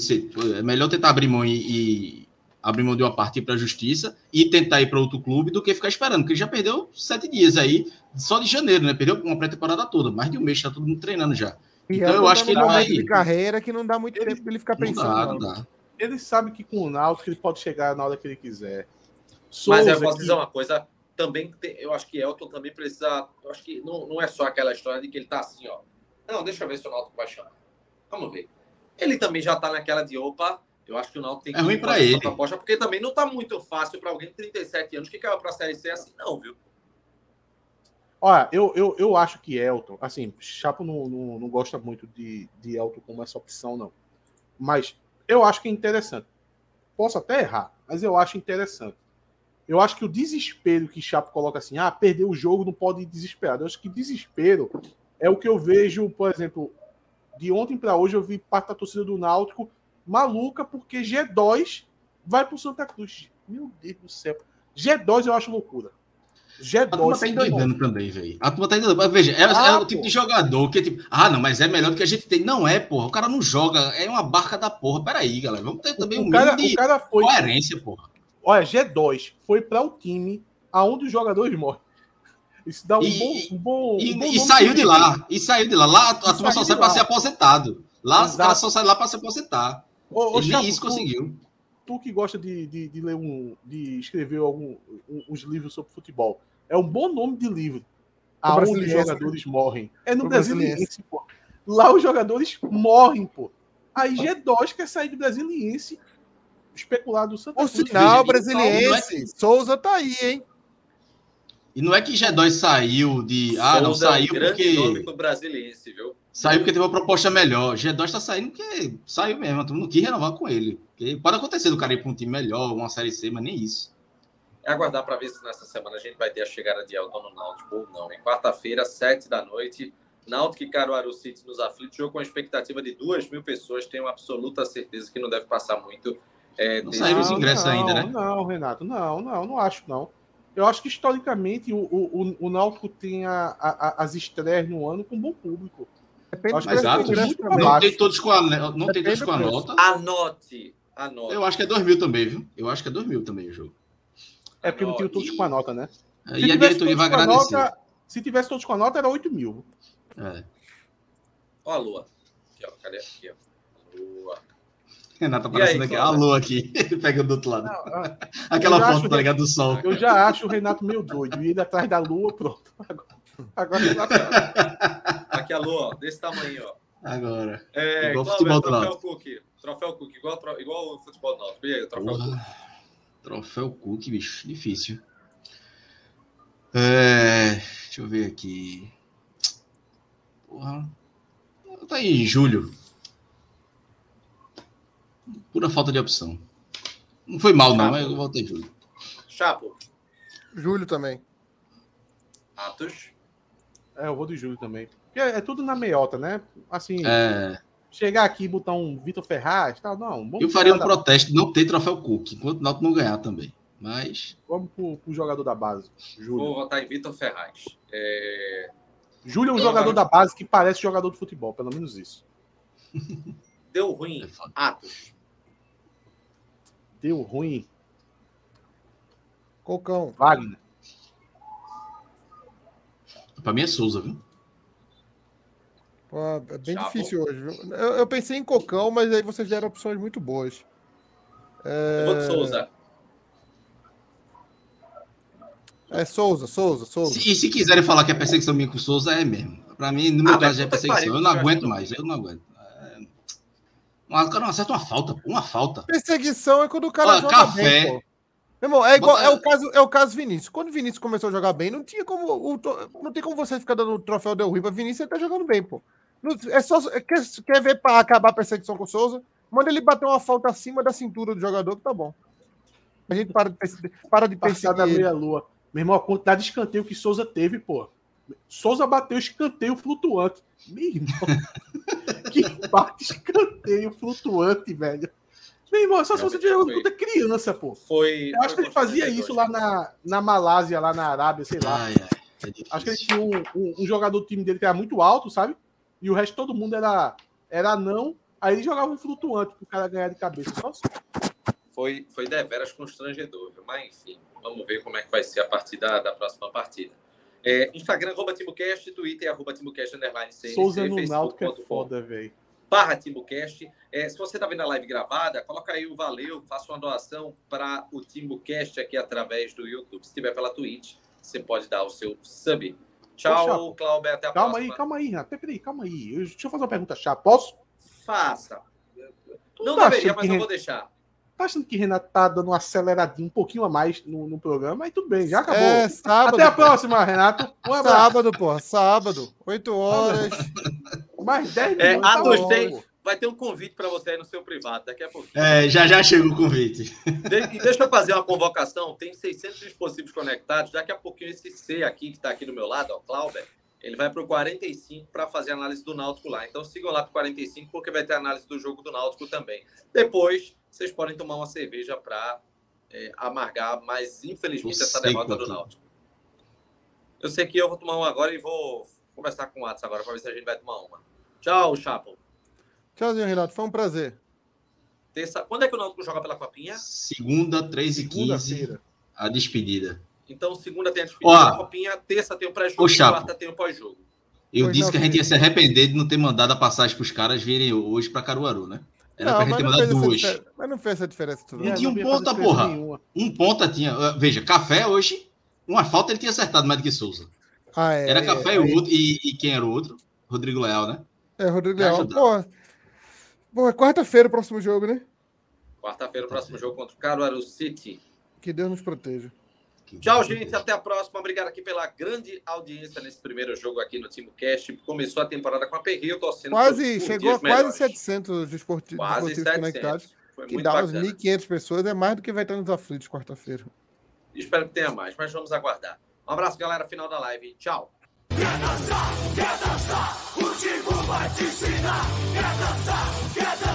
É melhor tentar abrir mão e, e abrir mão de uma parte para a justiça e tentar ir para outro clube do que ficar esperando, porque ele já perdeu sete dias aí, só de janeiro, né? Perdeu uma pré-temporada toda, mais de um mês, está todo mundo treinando já.
E então eu acho que ele vai. de carreira que não dá muito ele, tempo para ele ficar pensando. Não dá, não
dá. Ele sabe que com o Náutico ele pode chegar na hora que ele quiser.
Souza, Mas eu posso dizer uma coisa, também tem, eu acho que Elton também precisa. Eu acho que não, não é só aquela história de que ele tá assim, ó. Não, deixa eu ver se o Náutico vai chamar. Vamos ver. Ele também já tá naquela de opa, eu acho que o Náutico tem que
é ruim para ele.
proposta, porque também não está muito fácil para alguém de 37 anos que caiu para a Série C assim, não, viu?
Olha, eu, eu, eu acho que Elton, assim, Chapo não, não, não gosta muito de, de Elton como essa opção, não. Mas eu acho que é interessante. Posso até errar, mas eu acho interessante. Eu acho que o desespero que Chapo coloca assim, ah, perdeu o jogo, não pode ir desesperado. Eu acho que desespero é o que eu vejo, por exemplo, de ontem para hoje eu vi parte da torcida do Náutico maluca porque G2 vai pro Santa Cruz. Meu Deus do céu. G2 eu acho loucura.
G2. A turma tá endoidando também, velho. A turma tá endoidando. Veja, é, ah, é o tipo de jogador que é tipo, ah, não, mas é melhor do que a gente tem. Não é, porra. O cara não joga. É uma barca da porra. Peraí, galera. Vamos ter também o um
cara, de o cara foi,
coerência, porra.
Olha, G2 foi para o time aonde os jogadores morrem. Isso dá um e, bom. Um bom,
e,
um bom
e saiu de lá. E saiu de lá. Lá a, a turma só sai para ser aposentado. Lá Exato. os caras só saem lá para se aposentar. Ô, ô, Chapo, isso conseguiu.
Tu, que gosta de, de, de, ler um, de escrever algum, uns livros sobre futebol, é um bom nome de livro. Aonde os jogadores morrem. É no Brasiliense, pô. Lá os jogadores morrem, pô. Aí G2 quer sair do Brasiliense especular do
Santa Cruz. O sinal Brasiliense. É... Souza tá aí, hein?
E não é que G2 saiu de. Ah, Souza não saiu é um porque.
Nome pro brasiliense, viu?
Saiu porque teve uma proposta melhor. G2 está saindo porque saiu mesmo. Tu não quis renovar com ele. Porque pode acontecer do cara ir para um time melhor, uma série C, mas nem isso.
É aguardar para ver se nessa semana a gente vai ter a chegada de Elton no Náutico ou não. Em quarta-feira, sete da noite, Náutico e Caruaru City nos aflitos. Jogo com a expectativa de duas mil pessoas. Tenho absoluta certeza que não deve passar muito.
É, não saíram os ingressos
não,
ainda, né?
Não, Renato, não, não, não acho não. Eu acho que historicamente o, o, o Náutico tem a, a, as estreias no ano com bom público.
Depende Atos, não tem todos com a, não tem todos com a nota.
Anote, anote.
Eu acho que é 2 mil também, viu? Eu acho que é 2 mil também o jogo.
É porque não tinha todos com a nota, né?
Se e a diretoria vai agradecer.
Nota, se tivesse todos com a nota, era 8 mil.
É. Ó a lua. Aqui, ó. Cadê? Aqui, ó. Lua.
Renato aparecendo aqui. A lua aqui. Pega do outro lado. Não, Aquela foto, tá ligado? Do sol.
Eu já acho o Renato meio doido. E ele atrás da lua, pronto. Agora. Agora
Aqui a lua, ó, desse tamanho, ó.
Agora.
É, igual futebol do troféu Cook. Troféu Cook, igual, igual o futebol do Náutico. E aí, troféu Porra. Cook.
Troféu Cook, bicho, difícil. É, deixa eu ver aqui. Porra. Tá em julho. Pura falta de opção. Não foi mal, Chapo. não, mas eu voltei em julho.
Chapo.
Julho também.
Atos.
É, eu vou de julho também. Porque é, tudo na meiota, né? Assim,
é...
chegar aqui e botar um Vitor Ferraz, tal, não.
Eu faria um protesto de não ter troféu Cook, enquanto o Náutico não ganhar também. Mas.
Vamos pro, pro jogador da base.
Júlio. Vou votar em Vitor Ferraz. É...
Júlio é um jogador da base que parece jogador de futebol, pelo menos isso.
Deu ruim. É Atos.
Deu ruim.
Cocão.
Wagner.
Pra mim é Souza, viu?
Pô, é bem Chapo. difícil hoje, viu? Eu, eu, pensei em Cocão, mas aí vocês deram opções muito boas.
É... Eu vou de Souza.
É Souza, Souza, Souza.
Se, e se quiserem falar que é perseguição minha com Souza, é mesmo. Pra mim, no meu ah, caso, é perseguição. Eu não aguento mais, eu não aguento. É... O cara não acerta uma falta, uma falta.
Perseguição é quando o cara Olha,
joga café. Bem,
Meu irmão, é, igual, é, o caso, é o caso Vinícius. Quando o Vinícius começou a jogar bem, não tinha como. O, não tem como você ficar dando o troféu Del Rio pra Vinícius, ele tá jogando bem, pô. É só, quer, quer ver para acabar a perseguição com o Souza? Manda ele bater uma falta acima da cintura do jogador, que tá bom. A gente para de, para de
perseguir. da meia-lua. Meu irmão, a quantidade de escanteio que Souza teve, pô. Souza bateu escanteio flutuante. Meu irmão. que bate escanteio flutuante, velho. Meu irmão, só se você tiver uma puta criança, pô.
Foi.
Eu acho que ele fazia isso lá na, na Malásia, lá na Arábia, sei lá. Ai, ai, é acho que ele tinha um, um, um, jogador do time dele que era muito alto, sabe? E o resto todo mundo era, era não. Aí ele jogava um flutuante pro cara ganhar de cabeça. Assim.
Foi, foi deveras constrangedor, viu? Mas enfim. Vamos ver como é que vai ser a partir da, da próxima partida. É, Instagram, arroba TimbuCast, Twitter, arroba TimbuCast, underline CNC,
Souza no Náutico é foda, velho.
Barra TimbuCast. É, se você está vendo a live gravada, coloca aí o valeu, faça uma doação para o TimbuCast aqui através do YouTube. Se tiver pela Twitch, você pode dar o seu sub. Tchau, Cláudio, até a
calma
próxima.
Calma aí, calma aí, peraí, calma aí. deixa eu fazer uma pergunta chata. Posso?
Faça. Não tá deveria, mas eu vou deixar.
Tá achando que Renato tá dando uma aceleradinha um pouquinho a mais no, no programa? Mas tudo bem, já acabou.
É, sábado,
Até a próxima, Renato.
Um sábado, pô. Sábado. 8 horas.
Mais 10
minutos. É, tá tem, vai ter um convite para você aí no seu privado daqui a pouco.
É, já já chega o convite.
De, e deixa eu fazer uma convocação. Tem 600 dispositivos conectados. Daqui a pouquinho esse C aqui, que está aqui do meu lado, ó, Clauber, ele vai para o 45 para fazer análise do Náutico lá. Então sigam lá para o 45, porque vai ter análise do jogo do Náutico também. Depois, vocês podem tomar uma cerveja para é, amargar, mas infelizmente essa derrota do Náutico. Eu sei que eu vou tomar uma agora e vou conversar com o Atos agora para ver se a gente vai tomar uma. Tchau, Chapo.
Tchauzinho, Renato. Foi um prazer.
Terça... Quando é que o Náutico joga pela Copinha?
Segunda, 3 e 15 a despedida.
Então, segunda tem a despedida Ó, da Copinha, terça tem o pré-jogo e quarta tem o pós-jogo.
Eu pois disse não, que a gente ia se arrepender de não ter mandado a passagem para os caras virem hoje para Caruaru, né? Era não, pra gente ter mandado duas.
Mas não fez essa diferença
tudo. Não tinha um ponta, porra. Nenhuma. Um ponta tinha. Ah, veja, Café hoje, uma falta ele tinha acertado mais do que Souza. Ah, é, era Café é, e, e, e, quem era o outro? Rodrigo Leal, né?
É, Rodrigo Leal. Porra. Porra, quarta-feira o próximo jogo, né?
Quarta-feira o próximo jogo contra o Caruaru City.
Que Deus nos proteja.
Tchau, gente. Até a próxima. Obrigado aqui pela grande audiência nesse primeiro jogo aqui no Timo Cast. Começou a temporada com a Perril, torcendo
Quase, chegou a quase 700 desportivos, quase desportivos 700. conectados. Foi que dá umas 1.500 pessoas. É mais do que vai estar nos aflitos quarta-feira.
Espero que tenha mais, mas vamos aguardar. Um abraço, galera. Final da live. Tchau. Quer dançar, quer dançar, o Tigo vai te ensinar. Quer dançar, quer dançar.